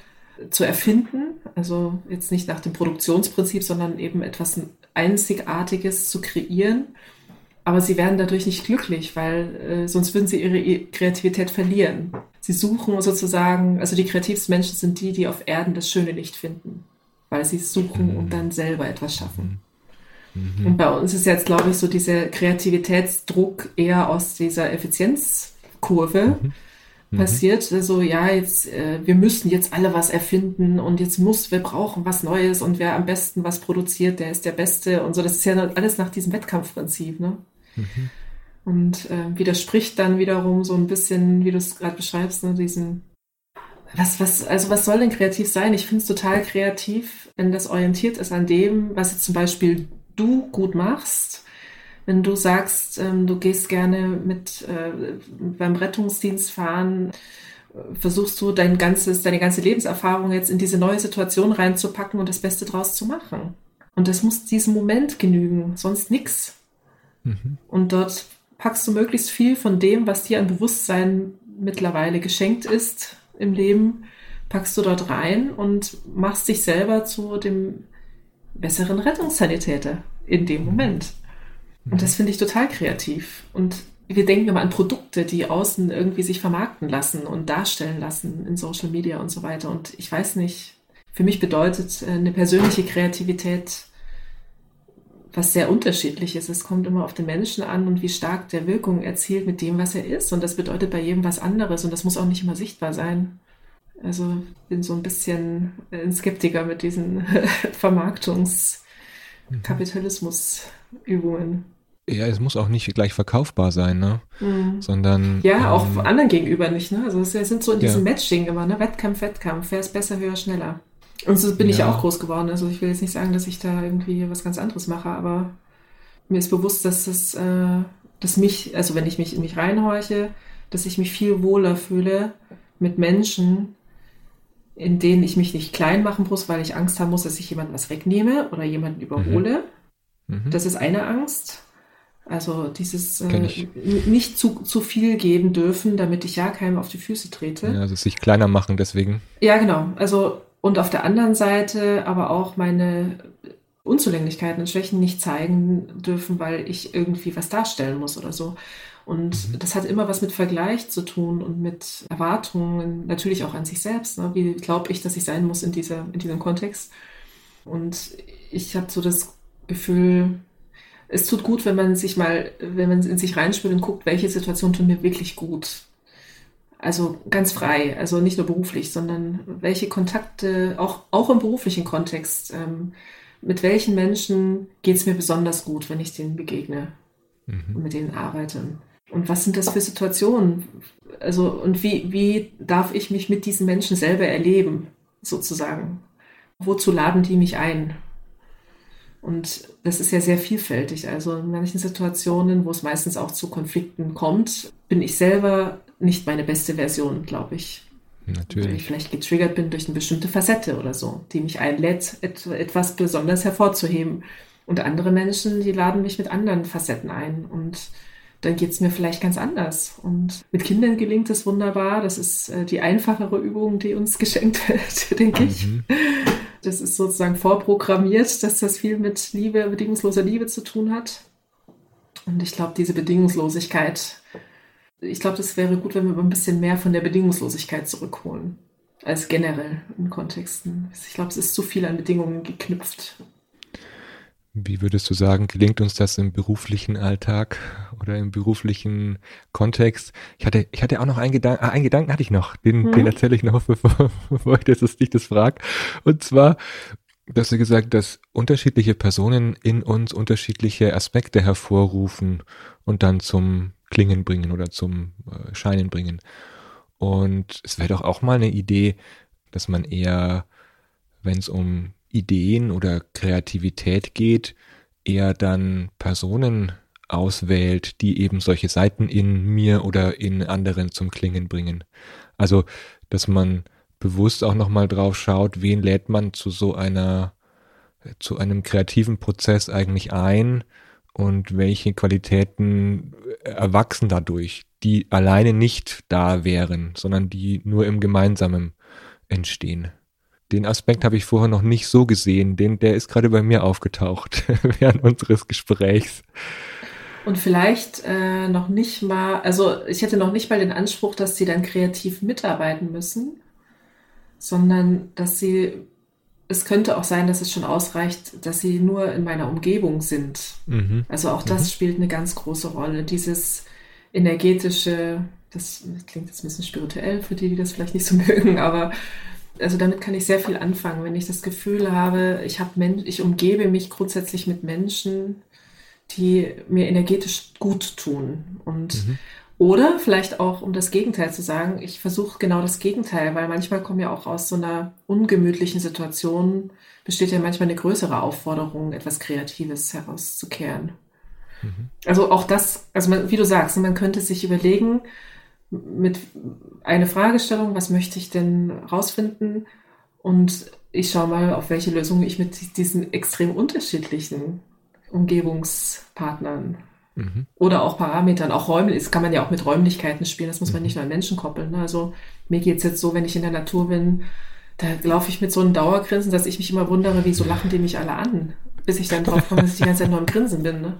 zu erfinden. Also jetzt nicht nach dem Produktionsprinzip, sondern eben etwas Einzigartiges zu kreieren aber sie werden dadurch nicht glücklich, weil äh, sonst würden sie ihre Kreativität verlieren. Sie suchen sozusagen, also die kreativsten Menschen sind die, die auf Erden das Schöne nicht finden, weil sie es suchen und dann selber etwas schaffen. Mhm. Und bei uns ist jetzt, glaube ich, so dieser Kreativitätsdruck eher aus dieser Effizienzkurve mhm. mhm. passiert. Also ja, jetzt äh, wir müssen jetzt alle was erfinden und jetzt muss, wir brauchen was Neues und wer am besten was produziert, der ist der Beste und so. Das ist ja alles nach diesem Wettkampfprinzip, ne? Mhm. Und äh, widerspricht dann wiederum so ein bisschen, wie du es gerade beschreibst, ne, diesen, was, was, also was soll denn kreativ sein? Ich finde es total kreativ, wenn das orientiert ist an dem, was jetzt zum Beispiel du gut machst. Wenn du sagst, ähm, du gehst gerne mit äh, beim Rettungsdienst fahren, versuchst du dein ganzes, deine ganze Lebenserfahrung jetzt in diese neue Situation reinzupacken und das Beste draus zu machen. Und das muss diesem Moment genügen, sonst nichts. Mhm. Und dort packst du möglichst viel von dem, was dir an Bewusstsein mittlerweile geschenkt ist im Leben, packst du dort rein und machst dich selber zu dem besseren Rettungssanitäter in dem. Moment. Und das finde ich total kreativ. Und wir denken immer an Produkte, die außen irgendwie sich vermarkten lassen und darstellen lassen in Social Media und so weiter. Und ich weiß nicht, für mich bedeutet äh, eine persönliche Kreativität was sehr unterschiedlich ist. Es kommt immer auf den Menschen an und wie stark der Wirkung erzielt mit dem, was er ist. Und das bedeutet bei jedem was anderes und das muss auch nicht immer sichtbar sein. Also bin so ein bisschen ein Skeptiker mit diesen Vermarktungskapitalismus-Übungen. Ja, es muss auch nicht gleich verkaufbar sein, ne? Mhm. Sondern. Ja, ähm, auch anderen gegenüber nicht, ne? Also es sind so in diesem ja. Matching immer, ne? Wettkampf, Wettkampf, wer ist besser, höher, schneller. Und so bin ja. ich ja auch groß geworden. Also ich will jetzt nicht sagen, dass ich da irgendwie was ganz anderes mache, aber mir ist bewusst, dass das, äh, dass mich, also wenn ich mich in mich reinhorche, dass ich mich viel wohler fühle mit Menschen, in denen ich mich nicht klein machen muss, weil ich Angst haben muss, dass ich jemandem was wegnehme oder jemanden überhole. Mhm. Mhm. Das ist eine Angst. Also dieses äh, nicht zu, zu viel geben dürfen, damit ich ja keinem auf die Füße trete. Ja, also sich kleiner machen deswegen. Ja, genau. Also und auf der anderen Seite aber auch meine Unzulänglichkeiten und Schwächen nicht zeigen dürfen, weil ich irgendwie was darstellen muss oder so. Und mhm. das hat immer was mit Vergleich zu tun und mit Erwartungen, natürlich auch an sich selbst. Ne? Wie glaube ich, dass ich sein muss in, dieser, in diesem Kontext? Und ich habe so das Gefühl, es tut gut, wenn man sich mal, wenn man in sich reinspürt und guckt, welche Situation tun mir wirklich gut. Also ganz frei, also nicht nur beruflich, sondern welche Kontakte, auch, auch im beruflichen Kontext, ähm, mit welchen Menschen geht es mir besonders gut, wenn ich denen begegne mhm. und mit denen arbeite. Und was sind das für Situationen? Also, und wie, wie darf ich mich mit diesen Menschen selber erleben, sozusagen? Wozu laden die mich ein? Und das ist ja sehr vielfältig. Also in manchen Situationen, wo es meistens auch zu Konflikten kommt, bin ich selber nicht meine beste Version, glaube ich. Natürlich. Weil ich vielleicht getriggert bin durch eine bestimmte Facette oder so, die mich einlädt, etwas besonders hervorzuheben. Und andere Menschen, die laden mich mit anderen Facetten ein. Und dann geht es mir vielleicht ganz anders. Und mit Kindern gelingt es wunderbar. Das ist äh, die einfachere Übung, die uns geschenkt wird, denke ich. Mhm. Das ist sozusagen vorprogrammiert, dass das viel mit Liebe, bedingungsloser Liebe zu tun hat. Und ich glaube, diese Bedingungslosigkeit, ich glaube, das wäre gut, wenn wir ein bisschen mehr von der Bedingungslosigkeit zurückholen. Als generell in Kontexten. Ich glaube, es ist zu viel an Bedingungen geknüpft. Wie würdest du sagen, gelingt uns das im beruflichen Alltag oder im beruflichen Kontext? Ich hatte, ich hatte auch noch einen Gedanken, ah, einen Gedanken hatte ich noch, den, mhm. den erzähle ich noch, bevor, bevor ich das, dich das frag. Und zwar, dass du gesagt, dass unterschiedliche Personen in uns unterschiedliche Aspekte hervorrufen und dann zum Klingen bringen oder zum äh, Scheinen bringen. Und es wäre doch auch mal eine Idee, dass man eher, wenn es um Ideen oder Kreativität geht, eher dann Personen auswählt, die eben solche Seiten in mir oder in anderen zum Klingen bringen. Also, dass man bewusst auch nochmal drauf schaut, wen lädt man zu so einer, zu einem kreativen Prozess eigentlich ein und welche Qualitäten erwachsen dadurch, die alleine nicht da wären, sondern die nur im Gemeinsamen entstehen. Den Aspekt habe ich vorher noch nicht so gesehen. Den, der ist gerade bei mir aufgetaucht während unseres Gesprächs. Und vielleicht äh, noch nicht mal, also ich hätte noch nicht mal den Anspruch, dass sie dann kreativ mitarbeiten müssen, sondern dass sie, es könnte auch sein, dass es schon ausreicht, dass sie nur in meiner Umgebung sind. Mhm. Also auch das mhm. spielt eine ganz große Rolle. Dieses energetische, das klingt jetzt ein bisschen spirituell für die, die das vielleicht nicht so mögen, aber also damit kann ich sehr viel anfangen, wenn ich das Gefühl habe, ich habe Men ich umgebe mich grundsätzlich mit Menschen, die mir energetisch gut tun und mhm. Oder vielleicht auch um das Gegenteil zu sagen, ich versuche genau das Gegenteil, weil manchmal kommen ja auch aus so einer ungemütlichen Situation besteht ja manchmal eine größere Aufforderung, etwas Kreatives herauszukehren. Mhm. Also auch das, also man, wie du sagst, man könnte sich überlegen, mit eine Fragestellung, was möchte ich denn rausfinden? Und ich schaue mal, auf welche Lösung ich mit diesen extrem unterschiedlichen Umgebungspartnern mhm. oder auch Parametern, auch Räume, das kann man ja auch mit Räumlichkeiten spielen, das muss man mhm. nicht nur an Menschen koppeln. Ne? Also mir geht es jetzt so, wenn ich in der Natur bin, da laufe ich mit so einem Dauergrinsen, dass ich mich immer wundere, wieso lachen die mich alle an? bis ich dann drauf komme, dass ich die ganze Zeit nur am Grinsen bin. Ne?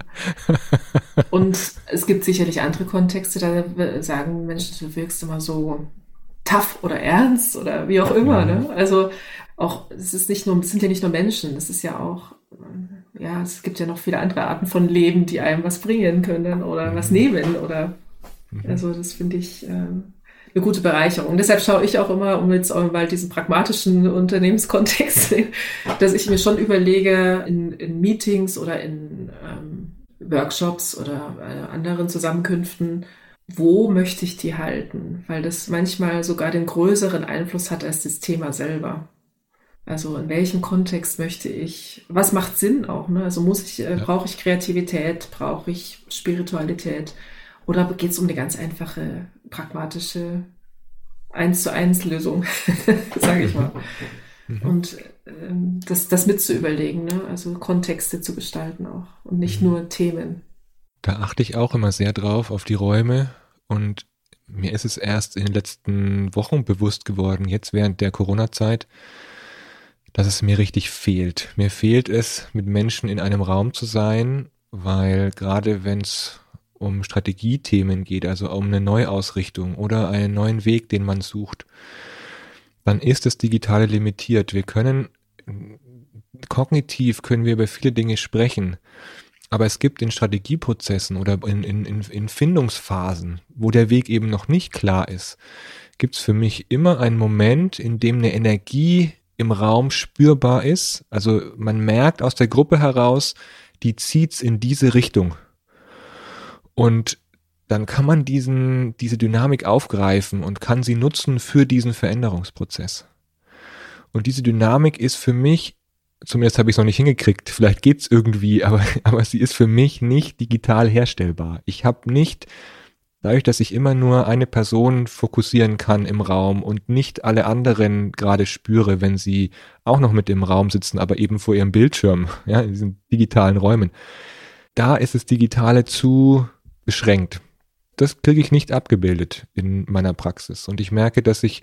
Und es gibt sicherlich andere Kontexte, da sagen Menschen, du wirkst immer so tough oder ernst oder wie auch immer. Ne? Also auch, es ist nicht nur, es sind ja nicht nur Menschen, es ist ja auch, ja, es gibt ja noch viele andere Arten von Leben, die einem was bringen können oder was mhm. nehmen oder, mhm. also das finde ich, ähm, eine gute Bereicherung. Deshalb schaue ich auch immer, um jetzt auch mal diesen pragmatischen Unternehmenskontext, dass ich mir schon überlege, in, in Meetings oder in ähm, Workshops oder äh, anderen Zusammenkünften, wo möchte ich die halten? Weil das manchmal sogar den größeren Einfluss hat als das Thema selber. Also in welchem Kontext möchte ich, was macht Sinn auch? Ne? Also muss ich, äh, ja. brauche ich Kreativität, brauche ich Spiritualität? Oder geht es um eine ganz einfache, pragmatische eins zu eins Lösung, sage ich mal. Mhm. Und ähm, das, das mit zu überlegen, ne? also Kontexte zu gestalten auch und nicht mhm. nur Themen. Da achte ich auch immer sehr drauf auf die Räume und mir ist es erst in den letzten Wochen bewusst geworden, jetzt während der Corona-Zeit, dass es mir richtig fehlt. Mir fehlt es, mit Menschen in einem Raum zu sein, weil gerade wenn es um Strategiethemen geht, also um eine Neuausrichtung oder einen neuen Weg, den man sucht, dann ist das Digitale limitiert. Wir können kognitiv können wir über viele Dinge sprechen, aber es gibt in Strategieprozessen oder in, in, in Findungsphasen, wo der Weg eben noch nicht klar ist, gibt es für mich immer einen Moment, in dem eine Energie im Raum spürbar ist. Also man merkt aus der Gruppe heraus, die zieht's in diese Richtung. Und dann kann man diesen, diese Dynamik aufgreifen und kann sie nutzen für diesen Veränderungsprozess. Und diese Dynamik ist für mich, zumindest habe ich es noch nicht hingekriegt, vielleicht geht's irgendwie, aber, aber sie ist für mich nicht digital herstellbar. Ich habe nicht dadurch, dass ich immer nur eine Person fokussieren kann im Raum und nicht alle anderen gerade spüre, wenn sie auch noch mit im Raum sitzen, aber eben vor ihrem Bildschirm, ja, in diesen digitalen Räumen. Da ist das Digitale zu beschränkt. Das kriege ich nicht abgebildet in meiner Praxis. Und ich merke, dass ich,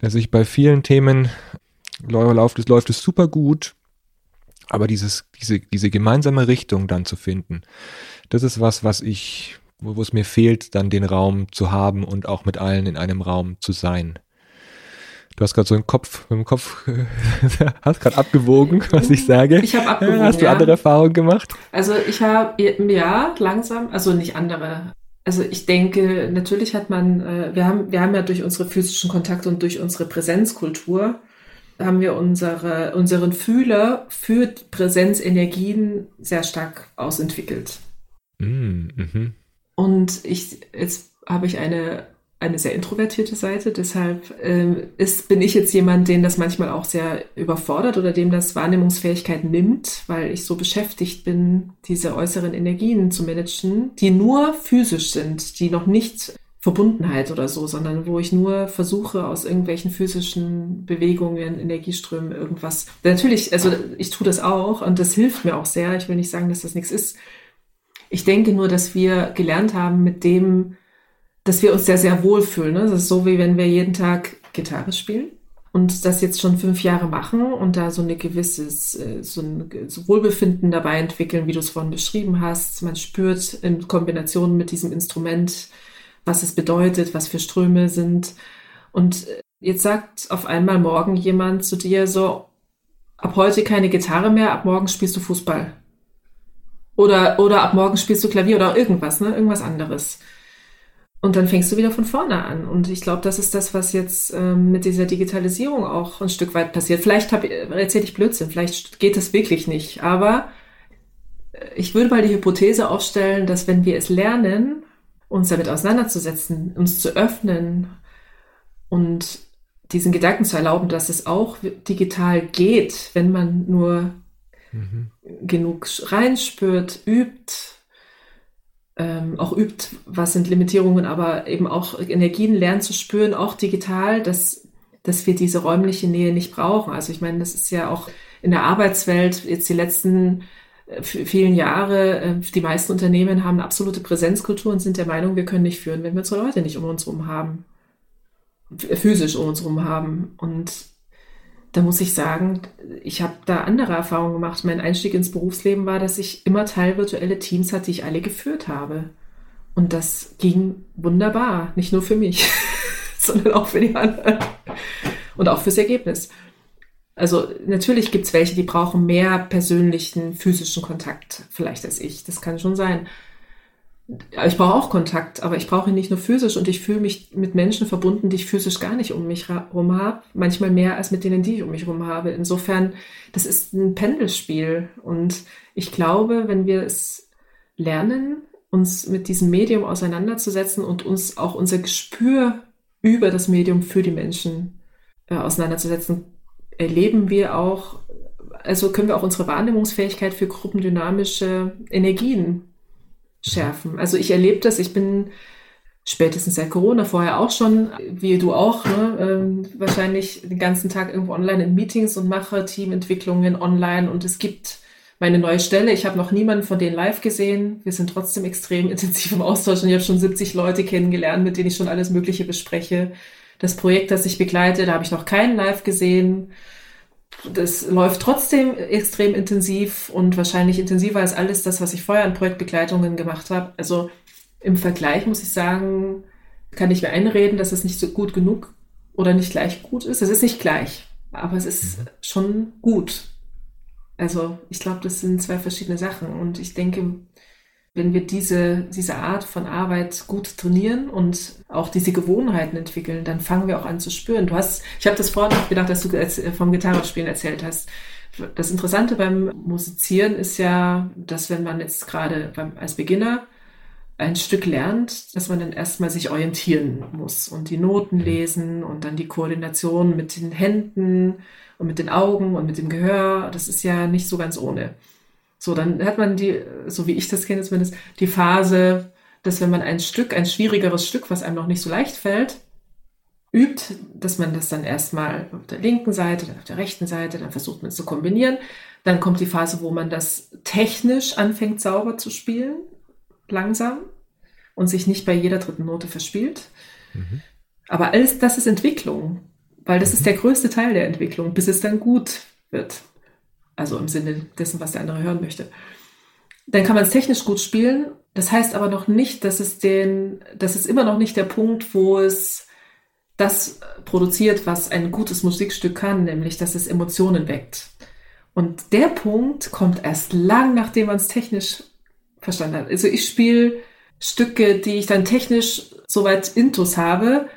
dass ich bei vielen Themen läuft es, läuft es super gut, aber dieses, diese, diese gemeinsame Richtung dann zu finden, das ist was, was ich wo, es mir fehlt, dann den Raum zu haben und auch mit allen in einem Raum zu sein. Du hast gerade so einen Kopf, mit dem Kopf, hast gerade abgewogen, was ich sage. Ich habe abgewogen. Hast du ja. andere Erfahrungen gemacht? Also ich habe, ja, langsam, also nicht andere. Also ich denke, natürlich hat man, äh, wir haben, wir haben ja durch unsere physischen Kontakte und durch unsere Präsenzkultur haben wir unsere, unseren Fühler für Präsenzenergien sehr stark ausentwickelt. Mm, mhm. Und ich, jetzt habe ich eine, eine sehr introvertierte Seite, deshalb ähm, ist, bin ich jetzt jemand, den das manchmal auch sehr überfordert oder dem das Wahrnehmungsfähigkeit nimmt, weil ich so beschäftigt bin, diese äußeren Energien zu managen, die nur physisch sind, die noch nicht Verbundenheit oder so, sondern wo ich nur versuche, aus irgendwelchen physischen Bewegungen, Energieströmen irgendwas. Natürlich, also ich tue das auch und das hilft mir auch sehr. Ich will nicht sagen, dass das nichts ist. Ich denke nur, dass wir gelernt haben mit dem, dass wir uns sehr, sehr wohlfühlen. Ne? Das ist so, wie wenn wir jeden Tag Gitarre spielen und das jetzt schon fünf Jahre machen und da so eine gewisses, äh, so ein Wohlbefinden dabei entwickeln, wie du es vorhin beschrieben hast. Man spürt in Kombination mit diesem Instrument, was es bedeutet, was für Ströme sind. Und jetzt sagt auf einmal morgen jemand zu dir so, ab heute keine Gitarre mehr, ab morgen spielst du Fußball. Oder, oder ab morgen spielst du Klavier oder irgendwas, ne? Irgendwas anderes. Und dann fängst du wieder von vorne an. Und ich glaube, das ist das, was jetzt ähm, mit dieser Digitalisierung auch ein Stück weit passiert. Vielleicht erzähle ich Blödsinn, vielleicht geht das wirklich nicht. Aber äh, ich würde mal die Hypothese aufstellen, dass wenn wir es lernen, uns damit auseinanderzusetzen, uns zu öffnen und diesen Gedanken zu erlauben, dass es auch digital geht, wenn man nur mhm. Genug reinspürt, übt, ähm, auch übt, was sind Limitierungen, aber eben auch Energien lernen zu spüren, auch digital, dass, dass wir diese räumliche Nähe nicht brauchen. Also ich meine, das ist ja auch in der Arbeitswelt jetzt die letzten äh, vielen Jahre, äh, die meisten Unternehmen haben absolute Präsenzkultur und sind der Meinung, wir können nicht führen, wenn wir unsere Leute nicht um uns herum haben, physisch um uns herum haben. Und da muss ich sagen, ich habe da andere Erfahrungen gemacht. Mein Einstieg ins Berufsleben war, dass ich immer teilvirtuelle Teams hatte, die ich alle geführt habe. Und das ging wunderbar. Nicht nur für mich, sondern auch für die anderen. Und auch fürs Ergebnis. Also natürlich gibt es welche, die brauchen mehr persönlichen, physischen Kontakt, vielleicht als ich. Das kann schon sein ich brauche auch Kontakt, aber ich brauche ihn nicht nur physisch und ich fühle mich mit Menschen verbunden, die ich physisch gar nicht um mich herum habe. Manchmal mehr als mit denen, die ich um mich herum habe. Insofern, das ist ein Pendelspiel. Und ich glaube, wenn wir es lernen, uns mit diesem Medium auseinanderzusetzen und uns auch unser Gespür über das Medium für die Menschen äh, auseinanderzusetzen, erleben wir auch, also können wir auch unsere Wahrnehmungsfähigkeit für gruppendynamische Energien schärfen. Also ich erlebe das, ich bin spätestens seit Corona, vorher auch schon, wie du auch, ne, ähm, wahrscheinlich den ganzen Tag irgendwo online in Meetings und mache Teamentwicklungen online und es gibt meine neue Stelle. Ich habe noch niemanden von denen live gesehen. Wir sind trotzdem extrem intensiv im Austausch und ich habe schon 70 Leute kennengelernt, mit denen ich schon alles Mögliche bespreche. Das Projekt, das ich begleite, da habe ich noch keinen live gesehen. Das läuft trotzdem extrem intensiv und wahrscheinlich intensiver als alles das, was ich vorher an Projektbegleitungen gemacht habe. Also im Vergleich muss ich sagen, kann ich mir einreden, dass es nicht so gut genug oder nicht gleich gut ist. Es ist nicht gleich, aber es ist schon gut. Also ich glaube, das sind zwei verschiedene Sachen. Und ich denke, wenn wir diese, diese Art von Arbeit gut trainieren und auch diese Gewohnheiten entwickeln, dann fangen wir auch an zu spüren. Du hast, ich habe das vorhin noch gedacht, dass du vom Gitarrespielen erzählt hast. Das Interessante beim Musizieren ist ja, dass wenn man jetzt gerade als Beginner ein Stück lernt, dass man dann erstmal sich orientieren muss und die Noten lesen und dann die Koordination mit den Händen und mit den Augen und mit dem Gehör, das ist ja nicht so ganz ohne. So, dann hat man die, so wie ich das kenne zumindest, die Phase, dass wenn man ein Stück, ein schwierigeres Stück, was einem noch nicht so leicht fällt, übt, dass man das dann erstmal auf der linken Seite, dann auf der rechten Seite, dann versucht man es zu kombinieren. Dann kommt die Phase, wo man das technisch anfängt sauber zu spielen, langsam und sich nicht bei jeder dritten Note verspielt. Mhm. Aber alles das ist Entwicklung. Weil das ist der größte Teil der Entwicklung, bis es dann gut wird. Also im Sinne dessen, was der andere hören möchte. Dann kann man es technisch gut spielen. Das heißt aber noch nicht, dass es den, das ist immer noch nicht der Punkt, wo es das produziert, was ein gutes Musikstück kann, nämlich dass es Emotionen weckt. Und der Punkt kommt erst lang, nachdem man es technisch verstanden hat. Also ich spiele Stücke, die ich dann technisch soweit intus habe,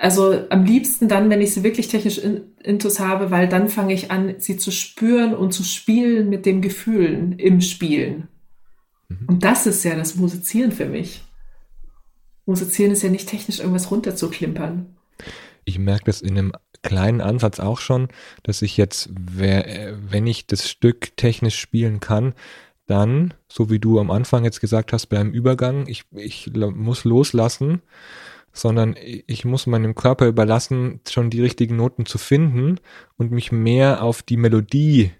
also am liebsten dann, wenn ich sie wirklich technisch intus habe, weil dann fange ich an, sie zu spüren und zu spielen mit den Gefühlen im Spielen. Mhm. Und das ist ja das Musizieren für mich. Musizieren ist ja nicht technisch irgendwas runterzuklimpern. Ich merke das in einem kleinen Ansatz auch schon, dass ich jetzt, wenn ich das Stück technisch spielen kann, dann, so wie du am Anfang jetzt gesagt hast, beim Übergang, ich, ich muss loslassen sondern ich muss meinem Körper überlassen, schon die richtigen Noten zu finden und mich mehr auf die Melodie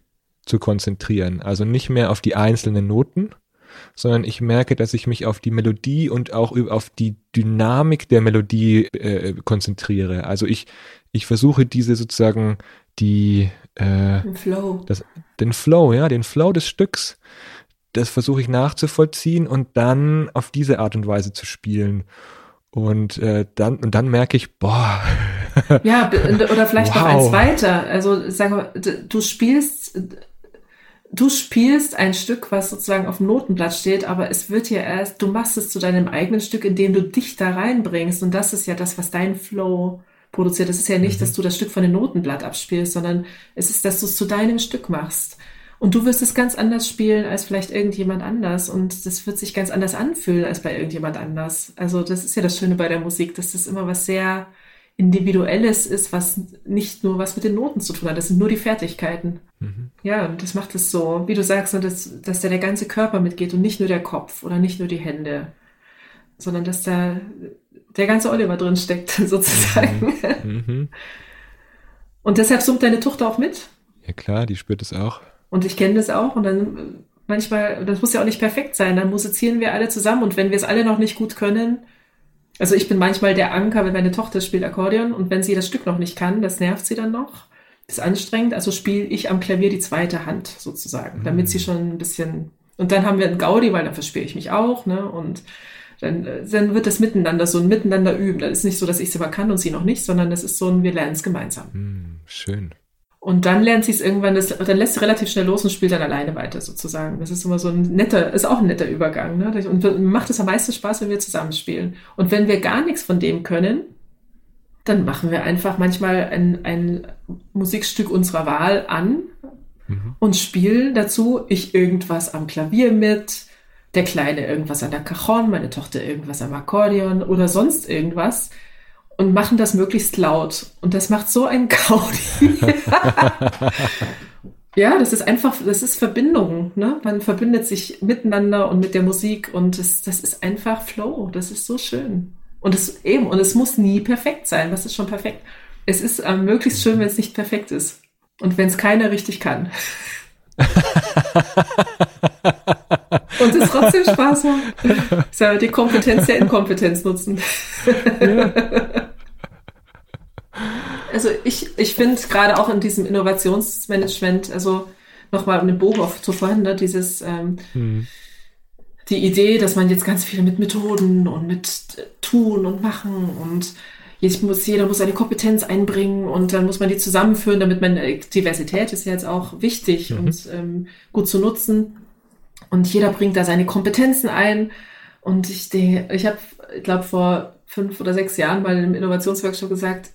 zu konzentrieren. Also nicht mehr auf die einzelnen Noten, sondern ich merke, dass ich mich auf die Melodie und auch auf die Dynamik der Melodie äh, konzentriere. Also ich, ich versuche diese sozusagen die äh, den Flow. Das, den Flow, ja, den Flow des Stücks, das versuche ich nachzuvollziehen und dann auf diese Art und Weise zu spielen. Und äh, dann und dann merke ich, boah. ja, oder vielleicht wow. noch eins weiter. Also sag mal, du spielst du spielst ein Stück, was sozusagen auf dem Notenblatt steht, aber es wird ja erst, du machst es zu deinem eigenen Stück, indem du dich da reinbringst. Und das ist ja das, was dein Flow produziert. Das ist ja nicht, mhm. dass du das Stück von dem Notenblatt abspielst, sondern es ist, dass du es zu deinem Stück machst. Und du wirst es ganz anders spielen als vielleicht irgendjemand anders. Und das wird sich ganz anders anfühlen als bei irgendjemand anders. Also das ist ja das Schöne bei der Musik, dass das immer was sehr Individuelles ist, was nicht nur was mit den Noten zu tun hat. Das sind nur die Fertigkeiten. Mhm. Ja, und das macht es so, wie du sagst, dass, dass da der ganze Körper mitgeht und nicht nur der Kopf oder nicht nur die Hände, sondern dass da der ganze Oliver drin steckt, sozusagen. Mhm. Mhm. Und deshalb summt deine Tochter auch mit? Ja klar, die spürt es auch. Und ich kenne das auch. Und dann manchmal, das muss ja auch nicht perfekt sein, dann musizieren wir alle zusammen. Und wenn wir es alle noch nicht gut können, also ich bin manchmal der Anker, wenn meine Tochter spielt Akkordeon und wenn sie das Stück noch nicht kann, das nervt sie dann noch. Ist anstrengend, also spiele ich am Klavier die zweite Hand sozusagen, damit mhm. sie schon ein bisschen. Und dann haben wir einen Gaudi, weil dann verspiele ich mich auch, ne? Und dann, dann wird das miteinander so ein Miteinander üben. Das ist nicht so, dass ich es immer kann und sie noch nicht, sondern das ist so ein, wir lernen es gemeinsam. Mhm, schön. Und dann lernt sie es irgendwann, das, dann lässt sie relativ schnell los und spielt dann alleine weiter sozusagen. Das ist immer so ein netter, ist auch ein netter Übergang. Ne? Und macht es am meisten Spaß, wenn wir zusammenspielen. Und wenn wir gar nichts von dem können, dann machen wir einfach manchmal ein, ein Musikstück unserer Wahl an mhm. und spielen dazu ich irgendwas am Klavier mit, der Kleine irgendwas an der Cajon, meine Tochter irgendwas am Akkordeon oder sonst irgendwas und machen das möglichst laut. Und das macht so ein Gaudi. ja, das ist einfach, das ist Verbindung. Ne? Man verbindet sich miteinander und mit der Musik und das, das ist einfach Flow. Das ist so schön. Und es eben, und es muss nie perfekt sein. Was ist schon perfekt? Es ist äh, möglichst schön, wenn es nicht perfekt ist. Und wenn es keiner richtig kann. Und es trotzdem Spaß macht. Ja die Kompetenz der Inkompetenz nutzen. Ja. Also ich, ich finde gerade auch in diesem Innovationsmanagement, also nochmal um den Bogen aufzufahren, ne, dieses ähm, mhm. die Idee, dass man jetzt ganz viel mit Methoden und mit tun und machen und jetzt muss jeder muss eine Kompetenz einbringen und dann muss man die zusammenführen, damit man äh, Diversität ist ja jetzt auch wichtig mhm. und ähm, gut zu nutzen. Und jeder bringt da seine Kompetenzen ein. Und ich denke, ich habe, ich glaube, vor fünf oder sechs Jahren mal im Innovationsworkshop gesagt,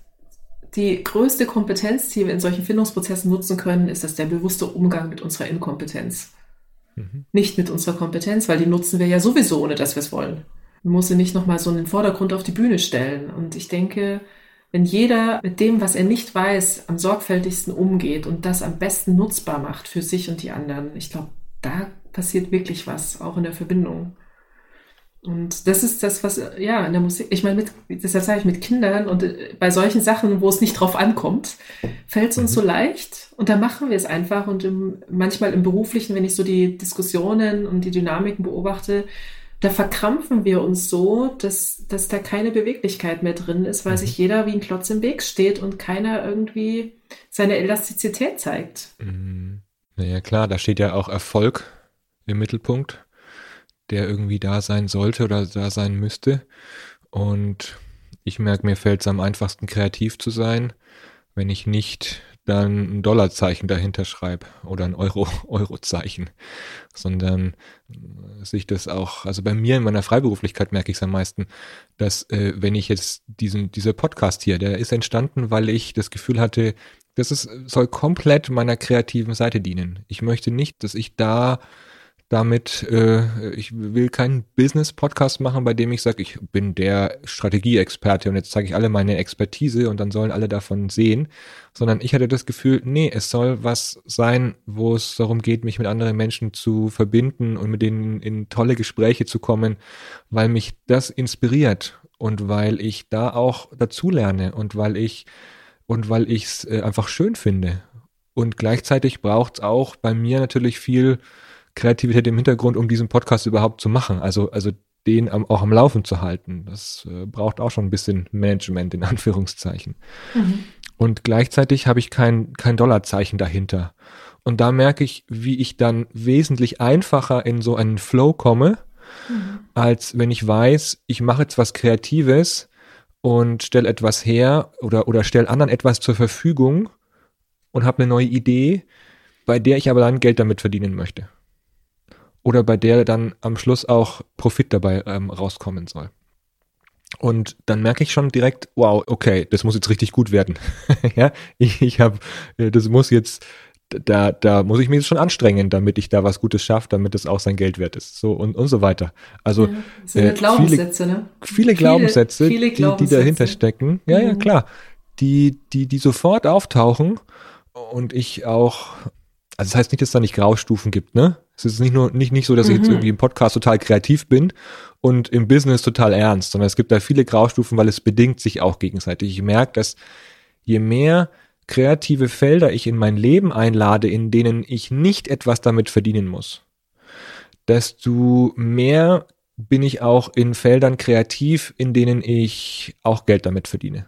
die größte Kompetenz, die wir in solchen Findungsprozessen nutzen können, ist das der bewusste Umgang mit unserer Inkompetenz. Mhm. Nicht mit unserer Kompetenz, weil die nutzen wir ja sowieso, ohne dass wir es wollen. Man muss sie nicht nochmal so in den Vordergrund auf die Bühne stellen. Und ich denke, wenn jeder mit dem, was er nicht weiß, am sorgfältigsten umgeht und das am besten nutzbar macht für sich und die anderen, ich glaube, da passiert wirklich was, auch in der Verbindung. Und das ist das, was, ja, in der Musik, ich meine, mit, deshalb sage ich mit Kindern und äh, bei solchen Sachen, wo es nicht drauf ankommt, fällt es uns mhm. so leicht und da machen wir es einfach. Und im, manchmal im Beruflichen, wenn ich so die Diskussionen und die Dynamiken beobachte, da verkrampfen wir uns so, dass, dass da keine Beweglichkeit mehr drin ist, weil mhm. sich jeder wie ein Klotz im Weg steht und keiner irgendwie seine Elastizität zeigt. Mhm. Naja, klar, da steht ja auch Erfolg im Mittelpunkt der irgendwie da sein sollte oder da sein müsste. Und ich merke, mir fällt es am einfachsten, kreativ zu sein, wenn ich nicht dann ein Dollarzeichen dahinter schreibe oder ein Euro, Eurozeichen, sondern sich das auch, also bei mir in meiner Freiberuflichkeit merke ich es am meisten, dass äh, wenn ich jetzt diesen, dieser Podcast hier, der ist entstanden, weil ich das Gefühl hatte, das ist, soll komplett meiner kreativen Seite dienen. Ich möchte nicht, dass ich da damit, äh, ich will keinen Business-Podcast machen, bei dem ich sage, ich bin der Strategieexperte und jetzt zeige ich alle meine Expertise und dann sollen alle davon sehen, sondern ich hatte das Gefühl, nee, es soll was sein, wo es darum geht, mich mit anderen Menschen zu verbinden und mit denen in tolle Gespräche zu kommen, weil mich das inspiriert und weil ich da auch dazulerne und weil ich und weil ich es äh, einfach schön finde. Und gleichzeitig braucht es auch bei mir natürlich viel Kreativität im Hintergrund, um diesen Podcast überhaupt zu machen. Also, also den am, auch am Laufen zu halten. Das äh, braucht auch schon ein bisschen Management in Anführungszeichen. Mhm. Und gleichzeitig habe ich kein, kein Dollarzeichen dahinter. Und da merke ich, wie ich dann wesentlich einfacher in so einen Flow komme, mhm. als wenn ich weiß, ich mache jetzt was Kreatives und stelle etwas her oder, oder stelle anderen etwas zur Verfügung und habe eine neue Idee, bei der ich aber dann Geld damit verdienen möchte oder bei der dann am Schluss auch Profit dabei ähm, rauskommen soll. Und dann merke ich schon direkt, wow, okay, das muss jetzt richtig gut werden. ja, ich, ich habe, äh, das muss jetzt, da, da muss ich mich jetzt schon anstrengen, damit ich da was Gutes schaffe, damit es auch sein Geld wert ist. So und, und so weiter. Also ja, äh, Glaubenssätze, viele, ne? viele Glaubenssätze, viele, viele die, die dahinter stecken. Ja, mhm. ja, klar. Die, die, die sofort auftauchen und ich auch, also das heißt nicht, dass es da nicht Graustufen gibt, ne? Es ist nicht nur nicht, nicht so, dass mhm. ich jetzt mhm. irgendwie im Podcast total kreativ bin und im Business total ernst, sondern es gibt da viele Graustufen, weil es bedingt sich auch gegenseitig. Ich merke, dass je mehr kreative Felder ich in mein Leben einlade, in denen ich nicht etwas damit verdienen muss, desto mehr bin ich auch in Feldern kreativ, in denen ich auch Geld damit verdiene.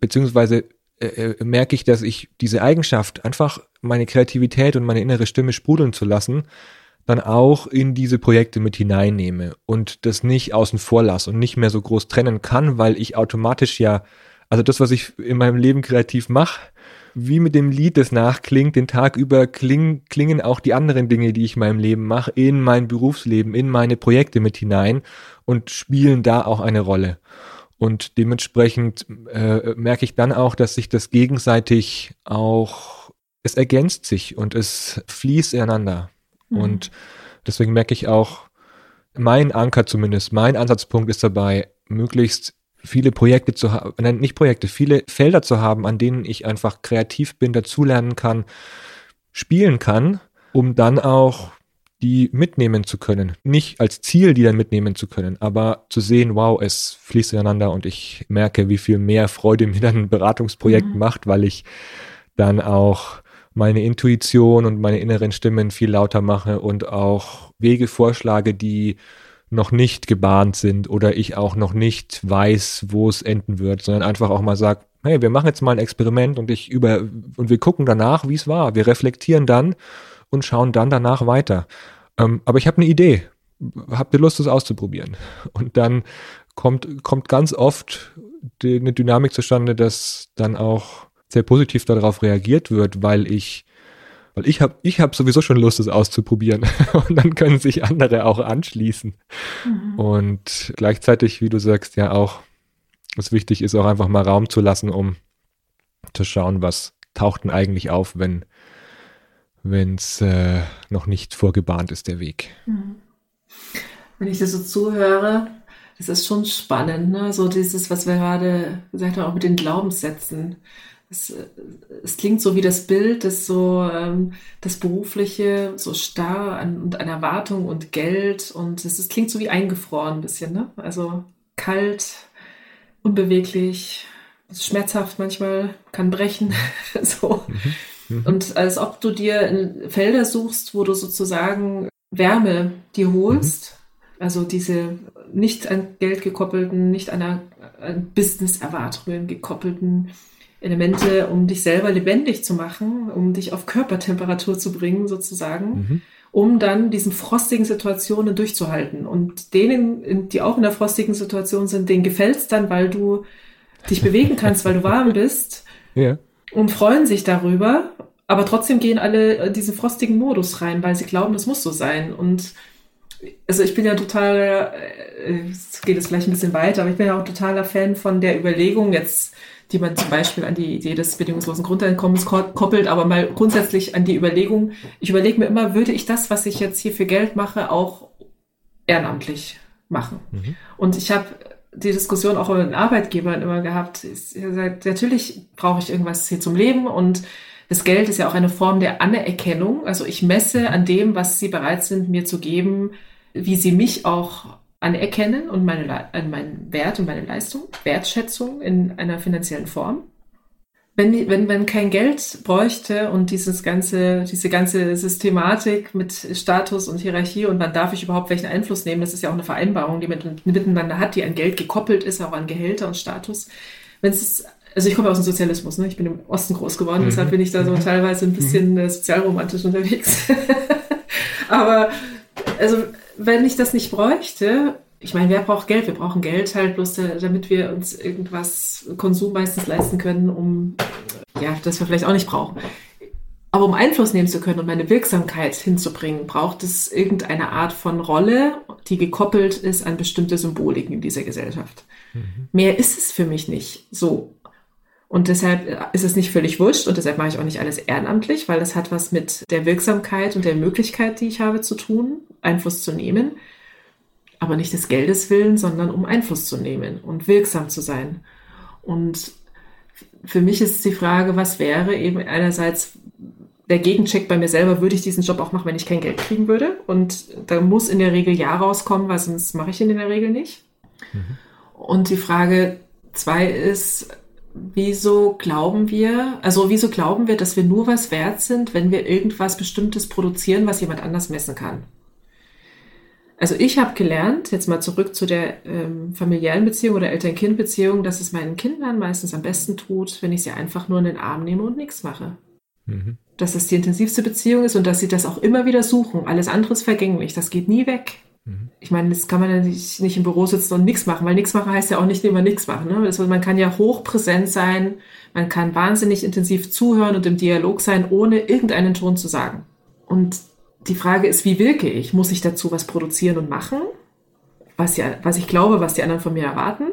Beziehungsweise äh, äh merke ich, dass ich diese Eigenschaft, einfach meine Kreativität und meine innere Stimme sprudeln zu lassen, dann auch in diese Projekte mit hineinnehme und das nicht außen vor lasse und nicht mehr so groß trennen kann, weil ich automatisch ja, also das, was ich in meinem Leben kreativ mache, wie mit dem Lied, das nachklingt, den Tag über klingen, klingen auch die anderen Dinge, die ich in meinem Leben mache, in mein Berufsleben, in meine Projekte mit hinein und spielen da auch eine Rolle. Und dementsprechend äh, merke ich dann auch, dass sich das gegenseitig auch, es ergänzt sich und es fließt ineinander. Mhm. Und deswegen merke ich auch, mein Anker zumindest, mein Ansatzpunkt ist dabei, möglichst viele Projekte zu haben, nein, nicht Projekte, viele Felder zu haben, an denen ich einfach kreativ bin, dazulernen kann, spielen kann, um dann auch die mitnehmen zu können. Nicht als Ziel, die dann mitnehmen zu können, aber zu sehen, wow, es fließt ineinander und ich merke, wie viel mehr Freude mir dann ein Beratungsprojekt mhm. macht, weil ich dann auch meine Intuition und meine inneren Stimmen viel lauter mache und auch Wege vorschlage, die noch nicht gebahnt sind oder ich auch noch nicht weiß, wo es enden wird, sondern einfach auch mal sage, hey, wir machen jetzt mal ein Experiment und ich über und wir gucken danach, wie es war. Wir reflektieren dann und schauen dann danach weiter. Ähm, aber ich habe eine Idee. Habt ihr Lust, das auszuprobieren? Und dann kommt, kommt ganz oft die, eine Dynamik zustande, dass dann auch sehr positiv darauf reagiert wird, weil ich weil ich habe ich hab sowieso schon Lust, es auszuprobieren. Und dann können sich andere auch anschließen. Mhm. Und gleichzeitig, wie du sagst, ja auch, was wichtig ist, auch einfach mal Raum zu lassen, um zu schauen, was taucht denn eigentlich auf, wenn es äh, noch nicht vorgebahnt ist, der Weg. Mhm. Wenn ich das so zuhöre, das ist schon spannend, ne? So dieses, was wir gerade gesagt haben, auch mit den Glaubenssätzen. Es, es klingt so wie das Bild, das so ähm, das Berufliche so starr an, und an Erwartung und Geld und es, es klingt so wie eingefroren ein bisschen, ne? Also kalt, unbeweglich, schmerzhaft manchmal, kann brechen. so. Mhm. Mhm. Und als ob du dir Felder suchst, wo du sozusagen Wärme dir holst. Mhm. Also diese nicht an Geld gekoppelten, nicht an, an Business-Erwartungen gekoppelten Elemente, um dich selber lebendig zu machen, um dich auf Körpertemperatur zu bringen, sozusagen, mhm. um dann diesen frostigen Situationen durchzuhalten. Und denen, die auch in der frostigen Situation sind, denen gefällt es dann, weil du dich bewegen kannst, weil du warm bist ja. und freuen sich darüber. Aber trotzdem gehen alle diesen frostigen Modus rein, weil sie glauben, das muss so sein. Und also ich bin ja total, äh, es geht jetzt vielleicht ein bisschen weiter, aber ich bin ja auch totaler Fan von der Überlegung, jetzt die man zum Beispiel an die Idee des bedingungslosen Grundeinkommens koppelt, aber mal grundsätzlich an die Überlegung, ich überlege mir immer, würde ich das, was ich jetzt hier für Geld mache, auch ehrenamtlich machen? Mhm. Und ich habe die Diskussion auch mit den Arbeitgebern immer gehabt. Gesagt, natürlich brauche ich irgendwas hier zum Leben und das Geld ist ja auch eine Form der Anerkennung. Also ich messe an dem, was sie bereit sind, mir zu geben, wie sie mich auch anerkennen und meine, an meinen Wert und meine Leistung, Wertschätzung in einer finanziellen Form. Wenn, wenn man kein Geld bräuchte und dieses ganze, diese ganze Systematik mit Status und Hierarchie und wann darf ich überhaupt welchen Einfluss nehmen, das ist ja auch eine Vereinbarung, die man miteinander hat, die an Geld gekoppelt ist, auch an Gehälter und Status. Wenn es also ich komme aus dem Sozialismus, ne? ich bin im Osten groß geworden, mhm. deshalb bin ich da so mhm. teilweise ein bisschen mhm. sozialromantisch unterwegs. Aber also wenn ich das nicht bräuchte, ich meine, wer braucht Geld? Wir brauchen Geld halt bloß, damit wir uns irgendwas Konsum meistens leisten können, um, ja, das wir vielleicht auch nicht brauchen. Aber um Einfluss nehmen zu können und meine Wirksamkeit hinzubringen, braucht es irgendeine Art von Rolle, die gekoppelt ist an bestimmte Symboliken in dieser Gesellschaft. Mhm. Mehr ist es für mich nicht so. Und deshalb ist es nicht völlig wurscht und deshalb mache ich auch nicht alles ehrenamtlich, weil das hat was mit der Wirksamkeit und der Möglichkeit, die ich habe zu tun, Einfluss zu nehmen. Aber nicht des Geldes willen, sondern um Einfluss zu nehmen und wirksam zu sein. Und für mich ist die Frage, was wäre eben einerseits der Gegencheck bei mir selber, würde ich diesen Job auch machen, wenn ich kein Geld kriegen würde? Und da muss in der Regel Ja rauskommen, weil sonst mache ich ihn in der Regel nicht. Mhm. Und die Frage zwei ist, wieso glauben wir, also wieso glauben wir, dass wir nur was wert sind, wenn wir irgendwas Bestimmtes produzieren, was jemand anders messen kann? Also ich habe gelernt, jetzt mal zurück zu der ähm, familiären Beziehung oder Eltern-Kind-Beziehung, dass es meinen Kindern meistens am besten tut, wenn ich sie einfach nur in den Arm nehme und nichts mache. Mhm. Dass es die intensivste Beziehung ist und dass sie das auch immer wieder suchen. Alles andere ist vergänglich, das geht nie weg. Mhm. Ich meine, das kann man ja nicht, nicht im Büro sitzen und nichts machen, weil nichts machen heißt ja auch nicht immer nichts machen. Ne? Das, man kann ja hochpräsent sein, man kann wahnsinnig intensiv zuhören und im Dialog sein, ohne irgendeinen Ton zu sagen. Und die Frage ist, wie wirke ich? Muss ich dazu was produzieren und machen? Was, ja, was ich glaube, was die anderen von mir erwarten?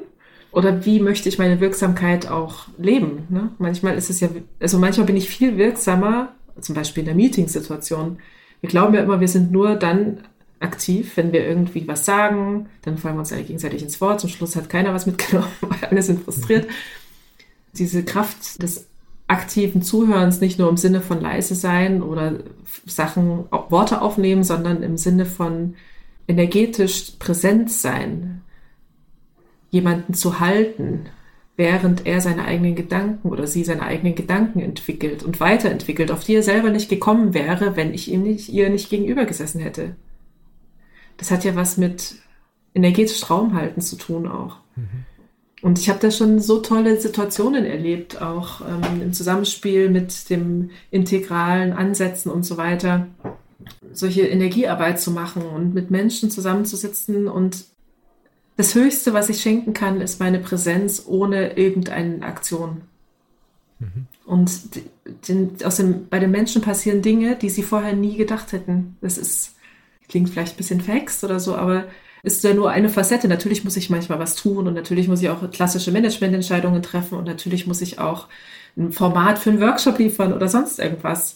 Oder wie möchte ich meine Wirksamkeit auch leben? Ne? Manchmal ist es ja, also manchmal bin ich viel wirksamer, zum Beispiel in der Meetingsituation. Wir glauben ja immer, wir sind nur dann aktiv, wenn wir irgendwie was sagen, dann fallen wir uns alle gegenseitig ins Wort. Zum Schluss hat keiner was mitgenommen, weil alle sind frustriert. Diese Kraft des aktiven Zuhörens nicht nur im Sinne von leise sein oder Sachen, Worte aufnehmen, sondern im Sinne von energetisch präsent sein, jemanden zu halten, während er seine eigenen Gedanken oder sie seine eigenen Gedanken entwickelt und weiterentwickelt, auf die er selber nicht gekommen wäre, wenn ich ihm nicht, ihr nicht gegenüber gesessen hätte. Das hat ja was mit energetisch Raumhalten zu tun auch. Mhm. Und ich habe da schon so tolle Situationen erlebt, auch ähm, im Zusammenspiel mit dem integralen Ansätzen und so weiter, solche Energiearbeit zu machen und mit Menschen zusammenzusitzen. Und das Höchste, was ich schenken kann, ist meine Präsenz ohne irgendeine Aktion. Mhm. Und den, aus dem, bei den Menschen passieren Dinge, die sie vorher nie gedacht hätten. Das ist, klingt vielleicht ein bisschen verhext oder so, aber ist ja nur eine Facette. Natürlich muss ich manchmal was tun und natürlich muss ich auch klassische Managemententscheidungen treffen und natürlich muss ich auch ein Format für einen Workshop liefern oder sonst irgendwas.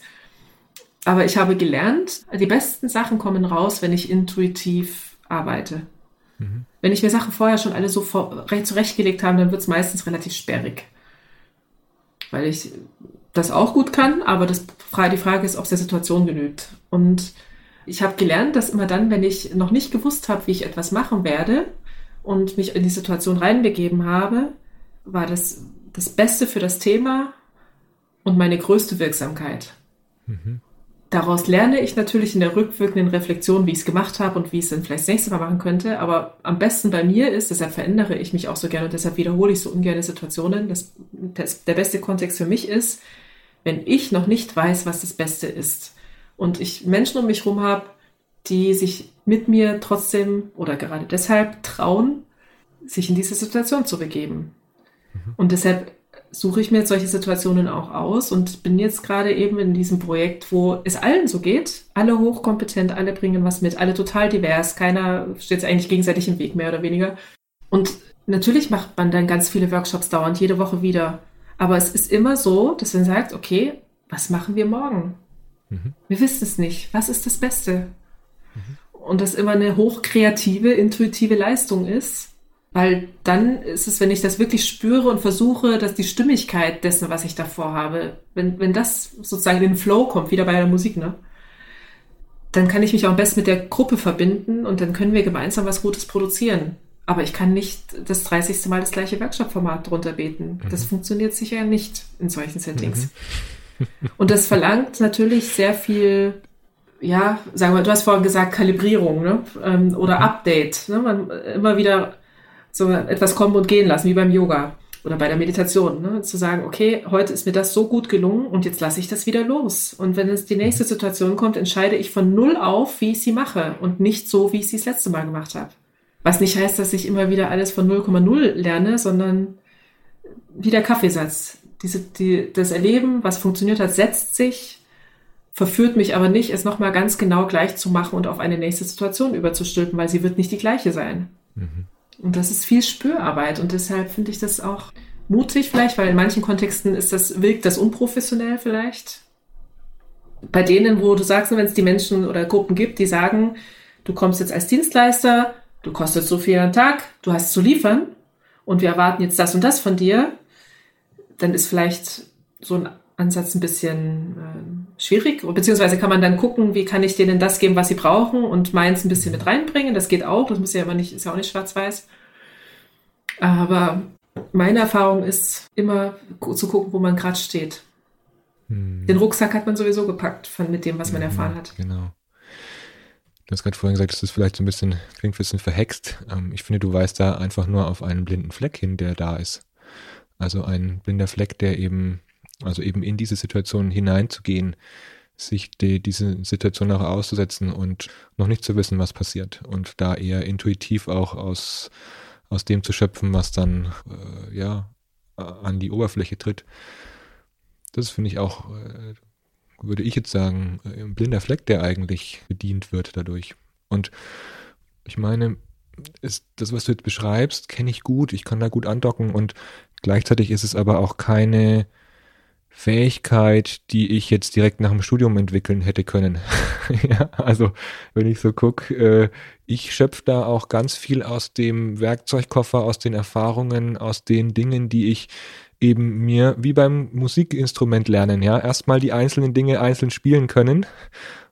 Aber ich habe gelernt, die besten Sachen kommen raus, wenn ich intuitiv arbeite. Mhm. Wenn ich mir Sachen vorher schon alle so vor, zurechtgelegt habe, dann wird es meistens relativ sperrig. Weil ich das auch gut kann, aber das, die Frage ist, ob es der Situation genügt. Und ich habe gelernt, dass immer dann, wenn ich noch nicht gewusst habe, wie ich etwas machen werde und mich in die Situation reinbegeben habe, war das das Beste für das Thema und meine größte Wirksamkeit. Mhm. Daraus lerne ich natürlich in der rückwirkenden Reflexion, wie ich es gemacht habe und wie ich es dann vielleicht das nächste Mal machen könnte. Aber am besten bei mir ist, deshalb verändere ich mich auch so gerne und deshalb wiederhole ich so ungern Situationen. Das, das, der beste Kontext für mich ist, wenn ich noch nicht weiß, was das Beste ist und ich Menschen um mich herum habe, die sich mit mir trotzdem oder gerade deshalb trauen, sich in diese Situation zu begeben. Mhm. Und deshalb suche ich mir jetzt solche Situationen auch aus und bin jetzt gerade eben in diesem Projekt, wo es allen so geht, alle hochkompetent, alle bringen was mit, alle total divers, keiner steht eigentlich gegenseitig im Weg, mehr oder weniger. Und natürlich macht man dann ganz viele Workshops dauernd, jede Woche wieder. Aber es ist immer so, dass man sagt, okay, was machen wir morgen? Mhm. Wir wissen es nicht. Was ist das Beste? Mhm. Und das immer eine hochkreative, intuitive Leistung ist. Weil dann ist es, wenn ich das wirklich spüre und versuche, dass die Stimmigkeit dessen, was ich davor habe, wenn, wenn das sozusagen in den Flow kommt, wieder bei der Musik, ne? Dann kann ich mich auch am besten mit der Gruppe verbinden und dann können wir gemeinsam was Gutes produzieren. Aber ich kann nicht das 30. Mal das gleiche Workshop-Format drunter beten. Mhm. Das funktioniert sicher nicht in solchen Settings. Mhm. Und das verlangt natürlich sehr viel, ja, sagen wir, du hast vorhin gesagt, Kalibrierung ne? Ähm, oder mhm. Update. Ne? Man immer wieder so etwas kommen und gehen lassen, wie beim Yoga oder bei der Meditation. Ne? Zu sagen, okay, heute ist mir das so gut gelungen und jetzt lasse ich das wieder los. Und wenn es die nächste Situation kommt, entscheide ich von null auf, wie ich sie mache und nicht so, wie ich sie das letzte Mal gemacht habe. Was nicht heißt, dass ich immer wieder alles von 0,0 lerne, sondern wie der Kaffeesatz diese, die, das Erleben, was funktioniert hat, setzt sich, verführt mich aber nicht, es nochmal ganz genau gleich zu machen und auf eine nächste Situation überzustülpen, weil sie wird nicht die gleiche sein. Mhm. Und das ist viel Spürarbeit und deshalb finde ich das auch mutig vielleicht, weil in manchen Kontexten ist das, wirkt das unprofessionell vielleicht. Bei denen, wo du sagst, wenn es die Menschen oder Gruppen gibt, die sagen, du kommst jetzt als Dienstleister, du kostest so viel am Tag, du hast zu liefern und wir erwarten jetzt das und das von dir, dann ist vielleicht so ein Ansatz ein bisschen äh, schwierig. Beziehungsweise kann man dann gucken, wie kann ich denen das geben, was sie brauchen und meins ein bisschen mit reinbringen. Das geht auch. Das muss ja immer nicht, ist ja auch nicht schwarz-weiß. Aber meine Erfahrung ist immer zu gucken, wo man gerade steht. Hm. Den Rucksack hat man sowieso gepackt von, mit dem, was man hm, erfahren hat. Genau. Du hast gerade vorhin gesagt, das ist vielleicht so ein bisschen, klingt ein bisschen verhext. Ähm, ich finde, du weist da einfach nur auf einen blinden Fleck hin, der da ist. Also ein blinder Fleck, der eben, also eben in diese Situation hineinzugehen, sich die, diese Situation auch auszusetzen und noch nicht zu wissen, was passiert. Und da eher intuitiv auch aus, aus dem zu schöpfen, was dann äh, ja an die Oberfläche tritt. Das finde ich auch, äh, würde ich jetzt sagen, ein blinder Fleck, der eigentlich bedient wird dadurch. Und ich meine, ist das, was du jetzt beschreibst, kenne ich gut. Ich kann da gut andocken und Gleichzeitig ist es aber auch keine Fähigkeit, die ich jetzt direkt nach dem Studium entwickeln hätte können. ja, also wenn ich so gucke, äh, ich schöpfe da auch ganz viel aus dem Werkzeugkoffer, aus den Erfahrungen, aus den Dingen, die ich eben mir wie beim Musikinstrument lernen, ja, erstmal die einzelnen Dinge einzeln spielen können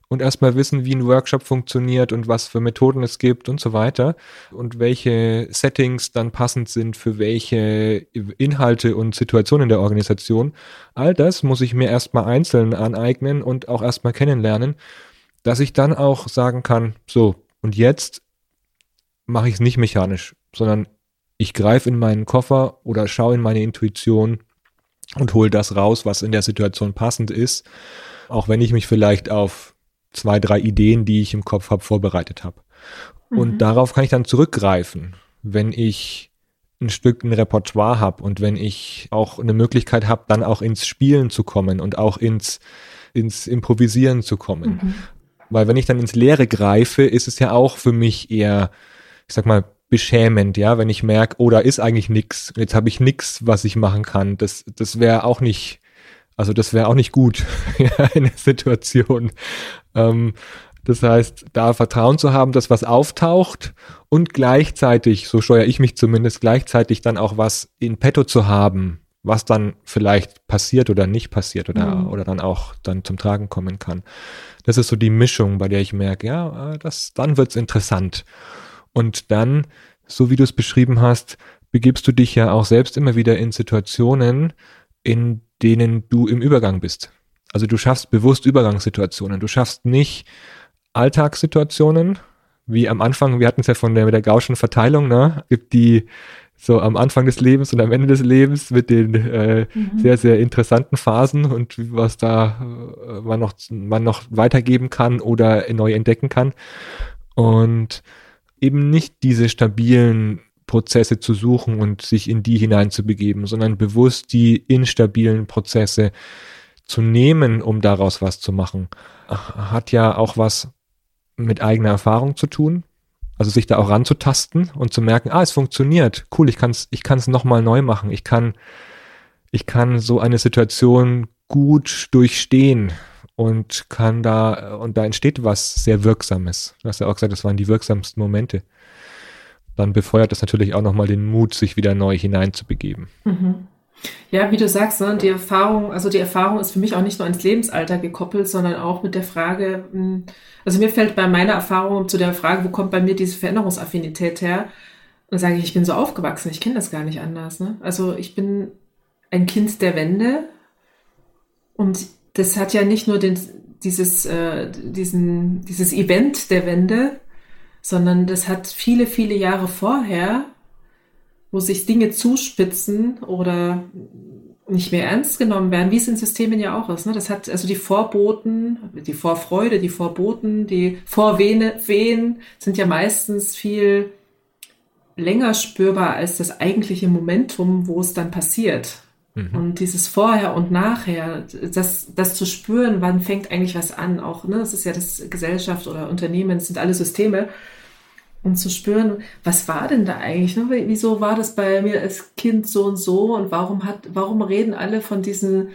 und erstmal wissen, wie ein Workshop funktioniert und was für Methoden es gibt und so weiter und welche Settings dann passend sind für welche Inhalte und Situationen der Organisation. All das muss ich mir erstmal einzeln aneignen und auch erstmal kennenlernen, dass ich dann auch sagen kann, so, und jetzt mache ich es nicht mechanisch, sondern ich greife in meinen Koffer oder schaue in meine Intuition und hole das raus, was in der Situation passend ist, auch wenn ich mich vielleicht auf zwei, drei Ideen, die ich im Kopf habe, vorbereitet habe. Mhm. Und darauf kann ich dann zurückgreifen, wenn ich ein Stück ein Repertoire habe und wenn ich auch eine Möglichkeit habe, dann auch ins Spielen zu kommen und auch ins, ins Improvisieren zu kommen. Mhm. Weil wenn ich dann ins Leere greife, ist es ja auch für mich eher, ich sag mal, beschämend, ja, wenn ich merke, oh, da ist eigentlich nichts, jetzt habe ich nichts, was ich machen kann. Das, das wäre auch nicht, also das wäre auch nicht gut in der Situation. Ähm, das heißt, da Vertrauen zu haben, dass was auftaucht und gleichzeitig, so steuere ich mich zumindest, gleichzeitig dann auch was in petto zu haben, was dann vielleicht passiert oder nicht passiert oder, mhm. oder dann auch dann zum Tragen kommen kann. Das ist so die Mischung, bei der ich merke, ja, das, dann wird's interessant. Und dann, so wie du es beschrieben hast, begibst du dich ja auch selbst immer wieder in Situationen, in denen du im Übergang bist. Also du schaffst bewusst Übergangssituationen. Du schaffst nicht Alltagssituationen, wie am Anfang, wir hatten es ja von der, mit der Gaußschen Verteilung, ne? Gibt die so am Anfang des Lebens und am Ende des Lebens mit den äh, mhm. sehr, sehr interessanten Phasen und was da äh, man, noch, man noch weitergeben kann oder neu entdecken kann. Und eben nicht diese stabilen Prozesse zu suchen und sich in die hineinzubegeben, sondern bewusst die instabilen Prozesse zu nehmen, um daraus was zu machen, hat ja auch was mit eigener Erfahrung zu tun. Also sich da auch ranzutasten und zu merken, ah, es funktioniert, cool, ich kann es ich kann's nochmal neu machen, ich kann, ich kann so eine Situation gut durchstehen und kann da, und da entsteht was sehr Wirksames. Du hast ja auch gesagt, das waren die wirksamsten Momente. Dann befeuert das natürlich auch nochmal den Mut, sich wieder neu hineinzubegeben. Mhm. Ja, wie du sagst, ne, die Erfahrung, also die Erfahrung ist für mich auch nicht nur ins Lebensalter gekoppelt, sondern auch mit der Frage, hm, also mir fällt bei meiner Erfahrung zu der Frage, wo kommt bei mir diese Veränderungsaffinität her? Und sage ich, ich bin so aufgewachsen, ich kenne das gar nicht anders. Ne? Also ich bin ein Kind der Wende und das hat ja nicht nur den, dieses, äh, diesen, dieses Event der Wende, sondern das hat viele, viele Jahre vorher, wo sich Dinge zuspitzen oder nicht mehr ernst genommen werden, wie es in Systemen ja auch ist. Ne? Das hat also die Vorboten, die Vorfreude, die Vorboten, die Vorwehen sind ja meistens viel länger spürbar als das eigentliche Momentum, wo es dann passiert. Mhm. Und dieses Vorher und Nachher, das, das zu spüren, wann fängt eigentlich was an, auch, ne, das ist ja das Gesellschaft oder Unternehmen, das sind alle Systeme, um zu spüren, was war denn da eigentlich, ne? wieso war das bei mir als Kind so und so und warum hat, warum reden alle von diesen,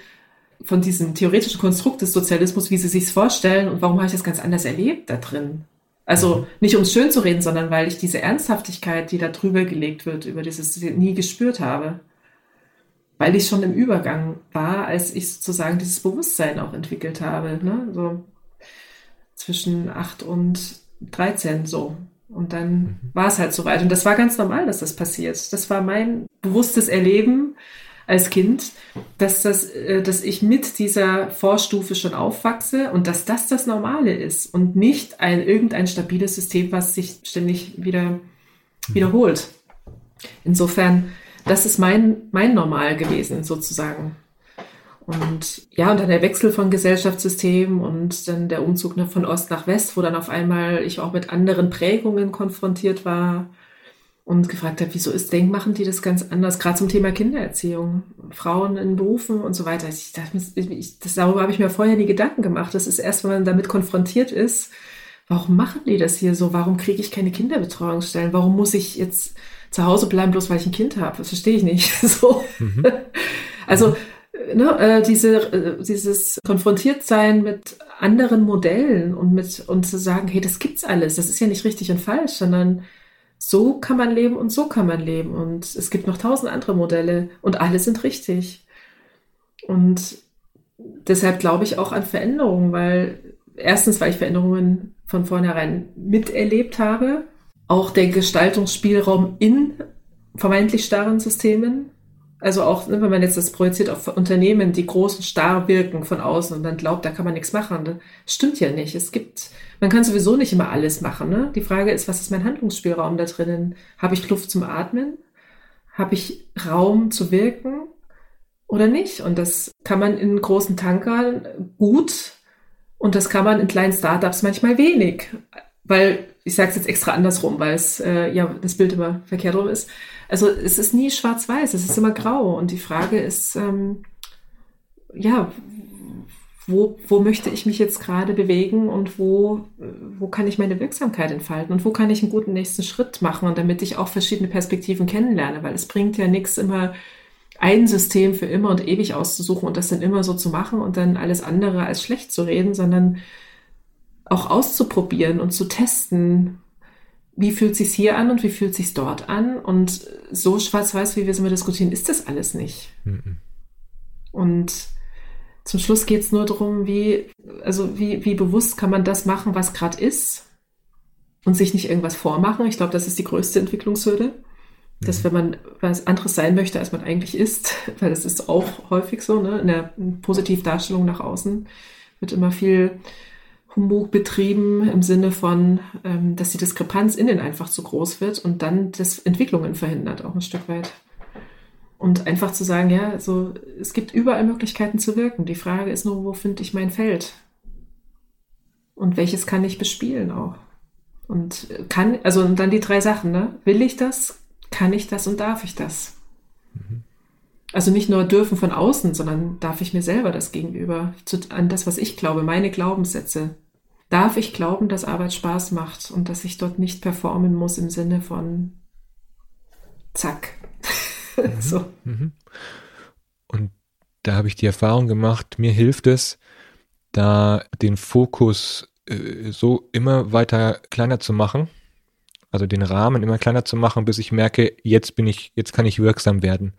von diesem theoretischen Konstrukt des Sozialismus, wie sie sich vorstellen und warum habe ich das ganz anders erlebt da drin? Also mhm. nicht um es schön zu reden, sondern weil ich diese Ernsthaftigkeit, die da drüber gelegt wird, über dieses nie gespürt habe weil ich schon im Übergang war, als ich sozusagen dieses Bewusstsein auch entwickelt habe. Ne? So zwischen 8 und 13 so. Und dann mhm. war es halt soweit. Und das war ganz normal, dass das passiert. Das war mein bewusstes Erleben als Kind, dass, das, äh, dass ich mit dieser Vorstufe schon aufwachse und dass das das Normale ist und nicht ein irgendein stabiles System, was sich ständig wieder mhm. wiederholt. Insofern das ist mein, mein Normal gewesen, sozusagen. Und ja, und dann der Wechsel von Gesellschaftssystemen und dann der Umzug von Ost nach West, wo dann auf einmal ich auch mit anderen Prägungen konfrontiert war und gefragt habe, wieso ist Denk, machen die das ganz anders, gerade zum Thema Kindererziehung, Frauen in Berufen und so weiter. Ich dachte, ich, das, darüber habe ich mir vorher nie Gedanken gemacht. Das ist erst, wenn man damit konfrontiert ist, warum machen die das hier so? Warum kriege ich keine Kinderbetreuungsstellen? Warum muss ich jetzt zu Hause bleiben, bloß weil ich ein Kind habe. Das verstehe ich nicht. so. Mhm. Also ne, äh, diese, äh, dieses Konfrontiertsein mit anderen Modellen und mit und zu sagen, hey, das gibt's alles. Das ist ja nicht richtig und falsch, sondern so kann man leben und so kann man leben. Und es gibt noch tausend andere Modelle und alle sind richtig. Und deshalb glaube ich auch an Veränderungen, weil erstens, weil ich Veränderungen von vornherein miterlebt habe, auch der Gestaltungsspielraum in vermeintlich starren Systemen. Also auch, ne, wenn man jetzt das projiziert auf Unternehmen, die groß und starr wirken von außen und dann glaubt, da kann man nichts machen. Das stimmt ja nicht. Es gibt, man kann sowieso nicht immer alles machen. Ne? Die Frage ist, was ist mein Handlungsspielraum da drinnen? Habe ich Luft zum Atmen? Habe ich Raum zu wirken oder nicht? Und das kann man in großen Tankern gut und das kann man in kleinen Startups manchmal wenig. Weil, ich sage es jetzt extra andersrum, weil es äh, ja das Bild immer verkehrt rum ist. Also es ist nie schwarz-weiß, es ist immer grau. Und die Frage ist, ähm, ja, wo, wo möchte ich mich jetzt gerade bewegen und wo, wo kann ich meine Wirksamkeit entfalten und wo kann ich einen guten nächsten Schritt machen und damit ich auch verschiedene Perspektiven kennenlerne, weil es bringt ja nichts immer ein System für immer und ewig auszusuchen und das dann immer so zu machen und dann alles andere als schlecht zu reden, sondern auch auszuprobieren und zu testen, wie fühlt sich's hier an und wie fühlt sich's dort an und so schwarz-weiß, wie wir es immer diskutieren, ist das alles nicht. Mhm. Und zum Schluss geht es nur darum, wie, also wie, wie bewusst kann man das machen, was gerade ist und sich nicht irgendwas vormachen. Ich glaube, das ist die größte Entwicklungshürde. Dass mhm. wenn man was anderes sein möchte, als man eigentlich ist, weil das ist auch häufig so, ne? in der Positivdarstellung nach außen wird immer viel Humbug betrieben im Sinne von, ähm, dass die Diskrepanz innen einfach zu groß wird und dann das Entwicklungen verhindert, auch ein Stück weit. Und einfach zu sagen, ja, so, es gibt überall Möglichkeiten zu wirken. Die Frage ist nur, wo finde ich mein Feld? Und welches kann ich bespielen auch? Und kann, also und dann die drei Sachen, ne? Will ich das? Kann ich das und darf ich das? Mhm. Also nicht nur dürfen von außen, sondern darf ich mir selber das gegenüber, zu, an das, was ich glaube, meine Glaubenssätze. Darf ich glauben, dass Arbeit Spaß macht und dass ich dort nicht performen muss im Sinne von zack, Mhm. so. Mhm. Und da habe ich die Erfahrung gemacht, mir hilft es, da den Fokus äh, so immer weiter kleiner zu machen, also den Rahmen immer kleiner zu machen, bis ich merke, jetzt bin ich, jetzt kann ich wirksam werden.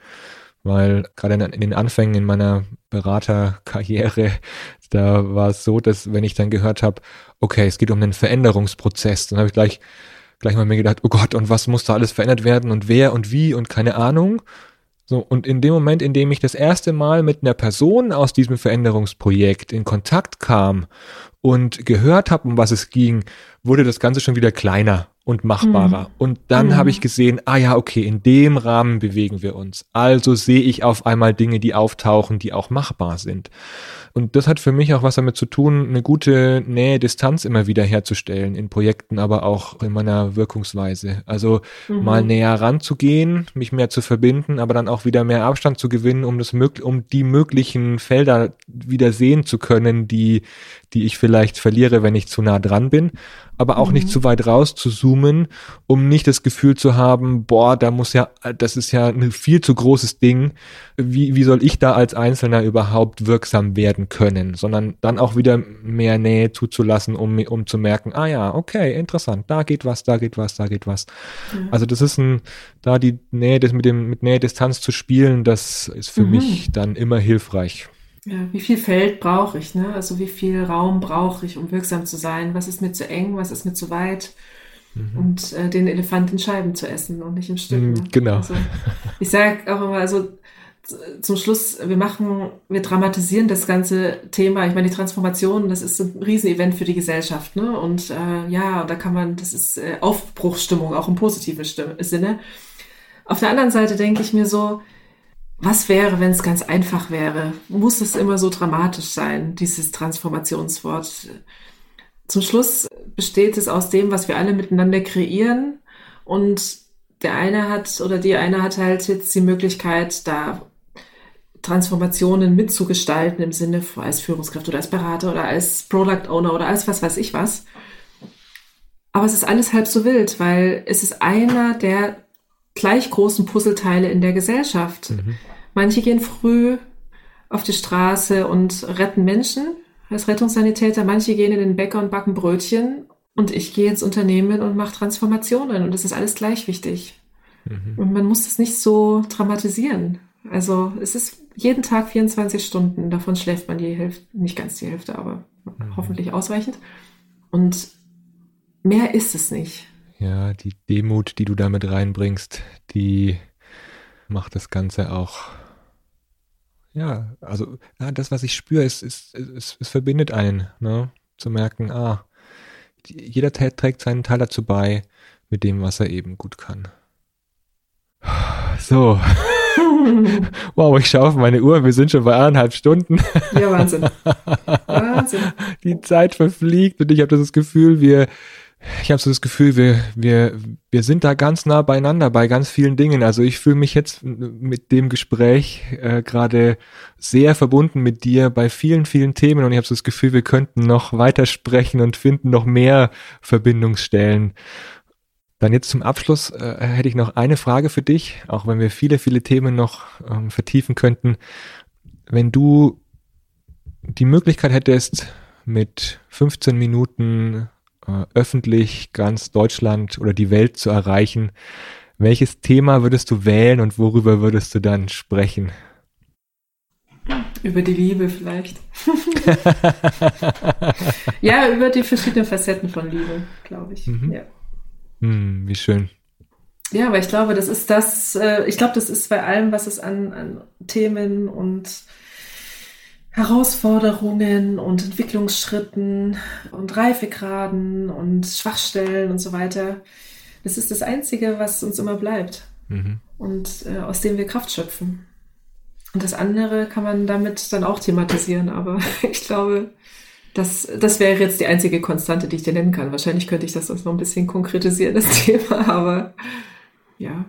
Weil gerade in, den Anfängen in meiner Beraterkarriere, da war es so, dass wenn ich dann gehört habe, okay, es geht um einen Veränderungsprozess, dann habe ich gleich gleich mal mir gedacht, oh Gott, und was muss da alles verändert werden und wer und wie und keine Ahnung. So, und in dem Moment, in dem ich das erste Mal mit einer Person aus diesem Veränderungsprojekt in Kontakt kam und gehört habe, um was es ging, wurde das Ganze schon wieder kleiner und machbarer. Mhm. Und dann mhm. habe ich gesehen, ah ja, okay, in dem Rahmen bewegen wir uns. Also sehe ich auf einmal Dinge, die auftauchen, die auch machbar sind. Und das hat für mich auch was damit zu tun, eine gute Nähe, Distanz immer wieder herzustellen in Projekten, aber auch in meiner Wirkungsweise. Also mhm. mal näher ranzugehen, mich mehr zu verbinden, aber dann auch wieder mehr Abstand zu gewinnen, um das um die möglichen Felder wieder sehen zu können, die, die ich vielleicht verliere, wenn ich zu nah dran bin aber auch mhm. nicht zu weit raus zu zoomen, um nicht das Gefühl zu haben, boah, da muss ja, das ist ja ein viel zu großes Ding. Wie, wie soll ich da als Einzelner überhaupt wirksam werden können? Sondern dann auch wieder mehr Nähe zuzulassen, um, um zu merken, ah ja, okay, interessant, da geht was, da geht was, da geht was. Mhm. Also das ist ein, da die Nähe, das mit dem, mit Nähe Distanz zu spielen, das ist für mhm. mich dann immer hilfreich. Ja, wie viel Feld brauche ich, ne? Also wie viel Raum brauche ich, um wirksam zu sein? Was ist mir zu eng, was ist mir zu weit? Mhm. Und äh, den Elefant in Scheiben zu essen und nicht in Stücken. Mhm, genau. Also, ich sage auch immer, also zum Schluss, wir machen, wir dramatisieren das ganze Thema. Ich meine, die Transformation, das ist ein Riesenevent für die Gesellschaft, ne? Und äh, ja, da kann man, das ist äh, Aufbruchsstimmung, auch im positiven Stimme, Sinne. Auf der anderen Seite denke ich mir so, was wäre, wenn es ganz einfach wäre? Muss es immer so dramatisch sein, dieses Transformationswort? Zum Schluss besteht es aus dem, was wir alle miteinander kreieren und der eine hat oder die eine hat halt jetzt die Möglichkeit, da Transformationen mitzugestalten im Sinne als Führungskraft oder als Berater oder als Product Owner oder als was weiß ich was. Aber es ist alles halb so wild, weil es ist einer der gleich großen Puzzleteile in der Gesellschaft. Mhm. Manche gehen früh auf die Straße und retten Menschen als Rettungssanitäter, manche gehen in den Bäcker und backen Brötchen und ich gehe ins Unternehmen und mache Transformationen und das ist alles gleich wichtig. Mhm. Und man muss das nicht so dramatisieren, Also es ist jeden Tag 24 Stunden, davon schläft man die Hälfte, nicht ganz die Hälfte, aber mhm. hoffentlich ausreichend. Und mehr ist es nicht. Ja, die Demut, die du damit reinbringst, die macht das Ganze auch. Ja, also ja, das, was ich spüre, ist, ist, ist, es verbindet einen, ne? zu merken, ah, jeder trägt seinen Teil dazu bei, mit dem, was er eben gut kann. So. wow, ich schaue auf meine Uhr, wir sind schon bei eineinhalb Stunden. Ja, Wahnsinn. Wahnsinn. Die Zeit verfliegt und ich habe das Gefühl, wir, ich habe so das Gefühl, wir, wir, wir sind da ganz nah beieinander bei ganz vielen Dingen. Also ich fühle mich jetzt mit dem Gespräch äh, gerade sehr verbunden mit dir bei vielen, vielen Themen und ich habe so das Gefühl, wir könnten noch weitersprechen und finden noch mehr Verbindungsstellen. Dann jetzt zum Abschluss äh, hätte ich noch eine Frage für dich, auch wenn wir viele, viele Themen noch ähm, vertiefen könnten. Wenn du die Möglichkeit hättest, mit 15 Minuten äh, öffentlich ganz Deutschland oder die Welt zu erreichen, welches Thema würdest du wählen und worüber würdest du dann sprechen? Über die Liebe vielleicht. ja, über die verschiedenen Facetten von Liebe, glaube ich. Mhm. Ja. Hm, wie schön. Ja, aber ich glaube, das ist das, äh, ich glaube, das ist bei allem, was es an, an Themen und Herausforderungen und Entwicklungsschritten und Reifegraden und Schwachstellen und so weiter. Das ist das Einzige, was uns immer bleibt mhm. und äh, aus dem wir Kraft schöpfen. Und das andere kann man damit dann auch thematisieren, aber ich glaube, das, das wäre jetzt die einzige Konstante, die ich dir nennen kann. Wahrscheinlich könnte ich das noch ein bisschen konkretisieren, das Thema, aber ja.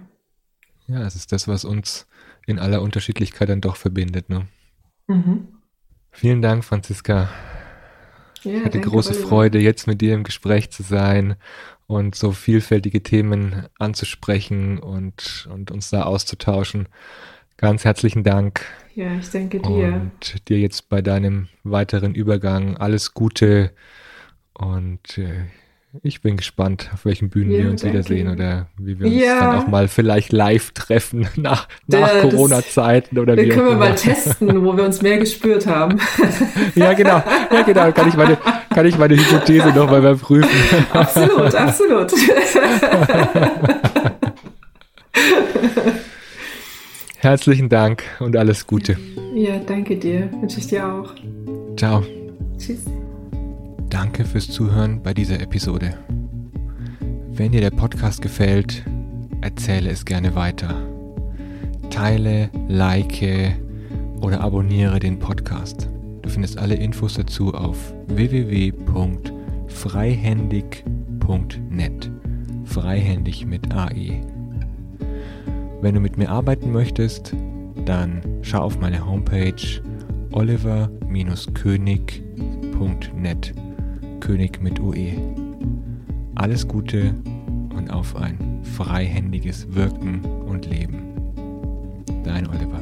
Ja, es ist das, was uns in aller Unterschiedlichkeit dann doch verbindet. Ne? Mhm. Vielen Dank, Franziska. Ja, ich hatte große Oliver. Freude, jetzt mit dir im Gespräch zu sein und so vielfältige Themen anzusprechen und, und uns da auszutauschen. Ganz herzlichen Dank. Ja, ich danke dir. Und dir jetzt bei deinem weiteren Übergang alles Gute und äh, ich bin gespannt, auf welchen Bühnen ja, wir uns wiedersehen oder wie wir uns ja. dann auch mal vielleicht live treffen nach, nach Corona-Zeiten oder wie. Dann können wir mal testen, wo wir uns mehr gespürt haben. ja, genau. Ja, genau. Kann ich meine, kann ich meine Hypothese noch mal überprüfen. absolut, absolut. Herzlichen Dank und alles Gute. Ja, danke dir. Wünsche ich dir auch. Ciao. Tschüss. Danke fürs Zuhören bei dieser Episode. Wenn dir der Podcast gefällt, erzähle es gerne weiter. Teile, like oder abonniere den Podcast. Du findest alle Infos dazu auf www.freihändig.net. Freihändig mit AE. Wenn du mit mir arbeiten möchtest, dann schau auf meine Homepage oliver-könig.net König mit UE. Alles Gute und auf ein freihändiges Wirken und Leben. Dein Oliver.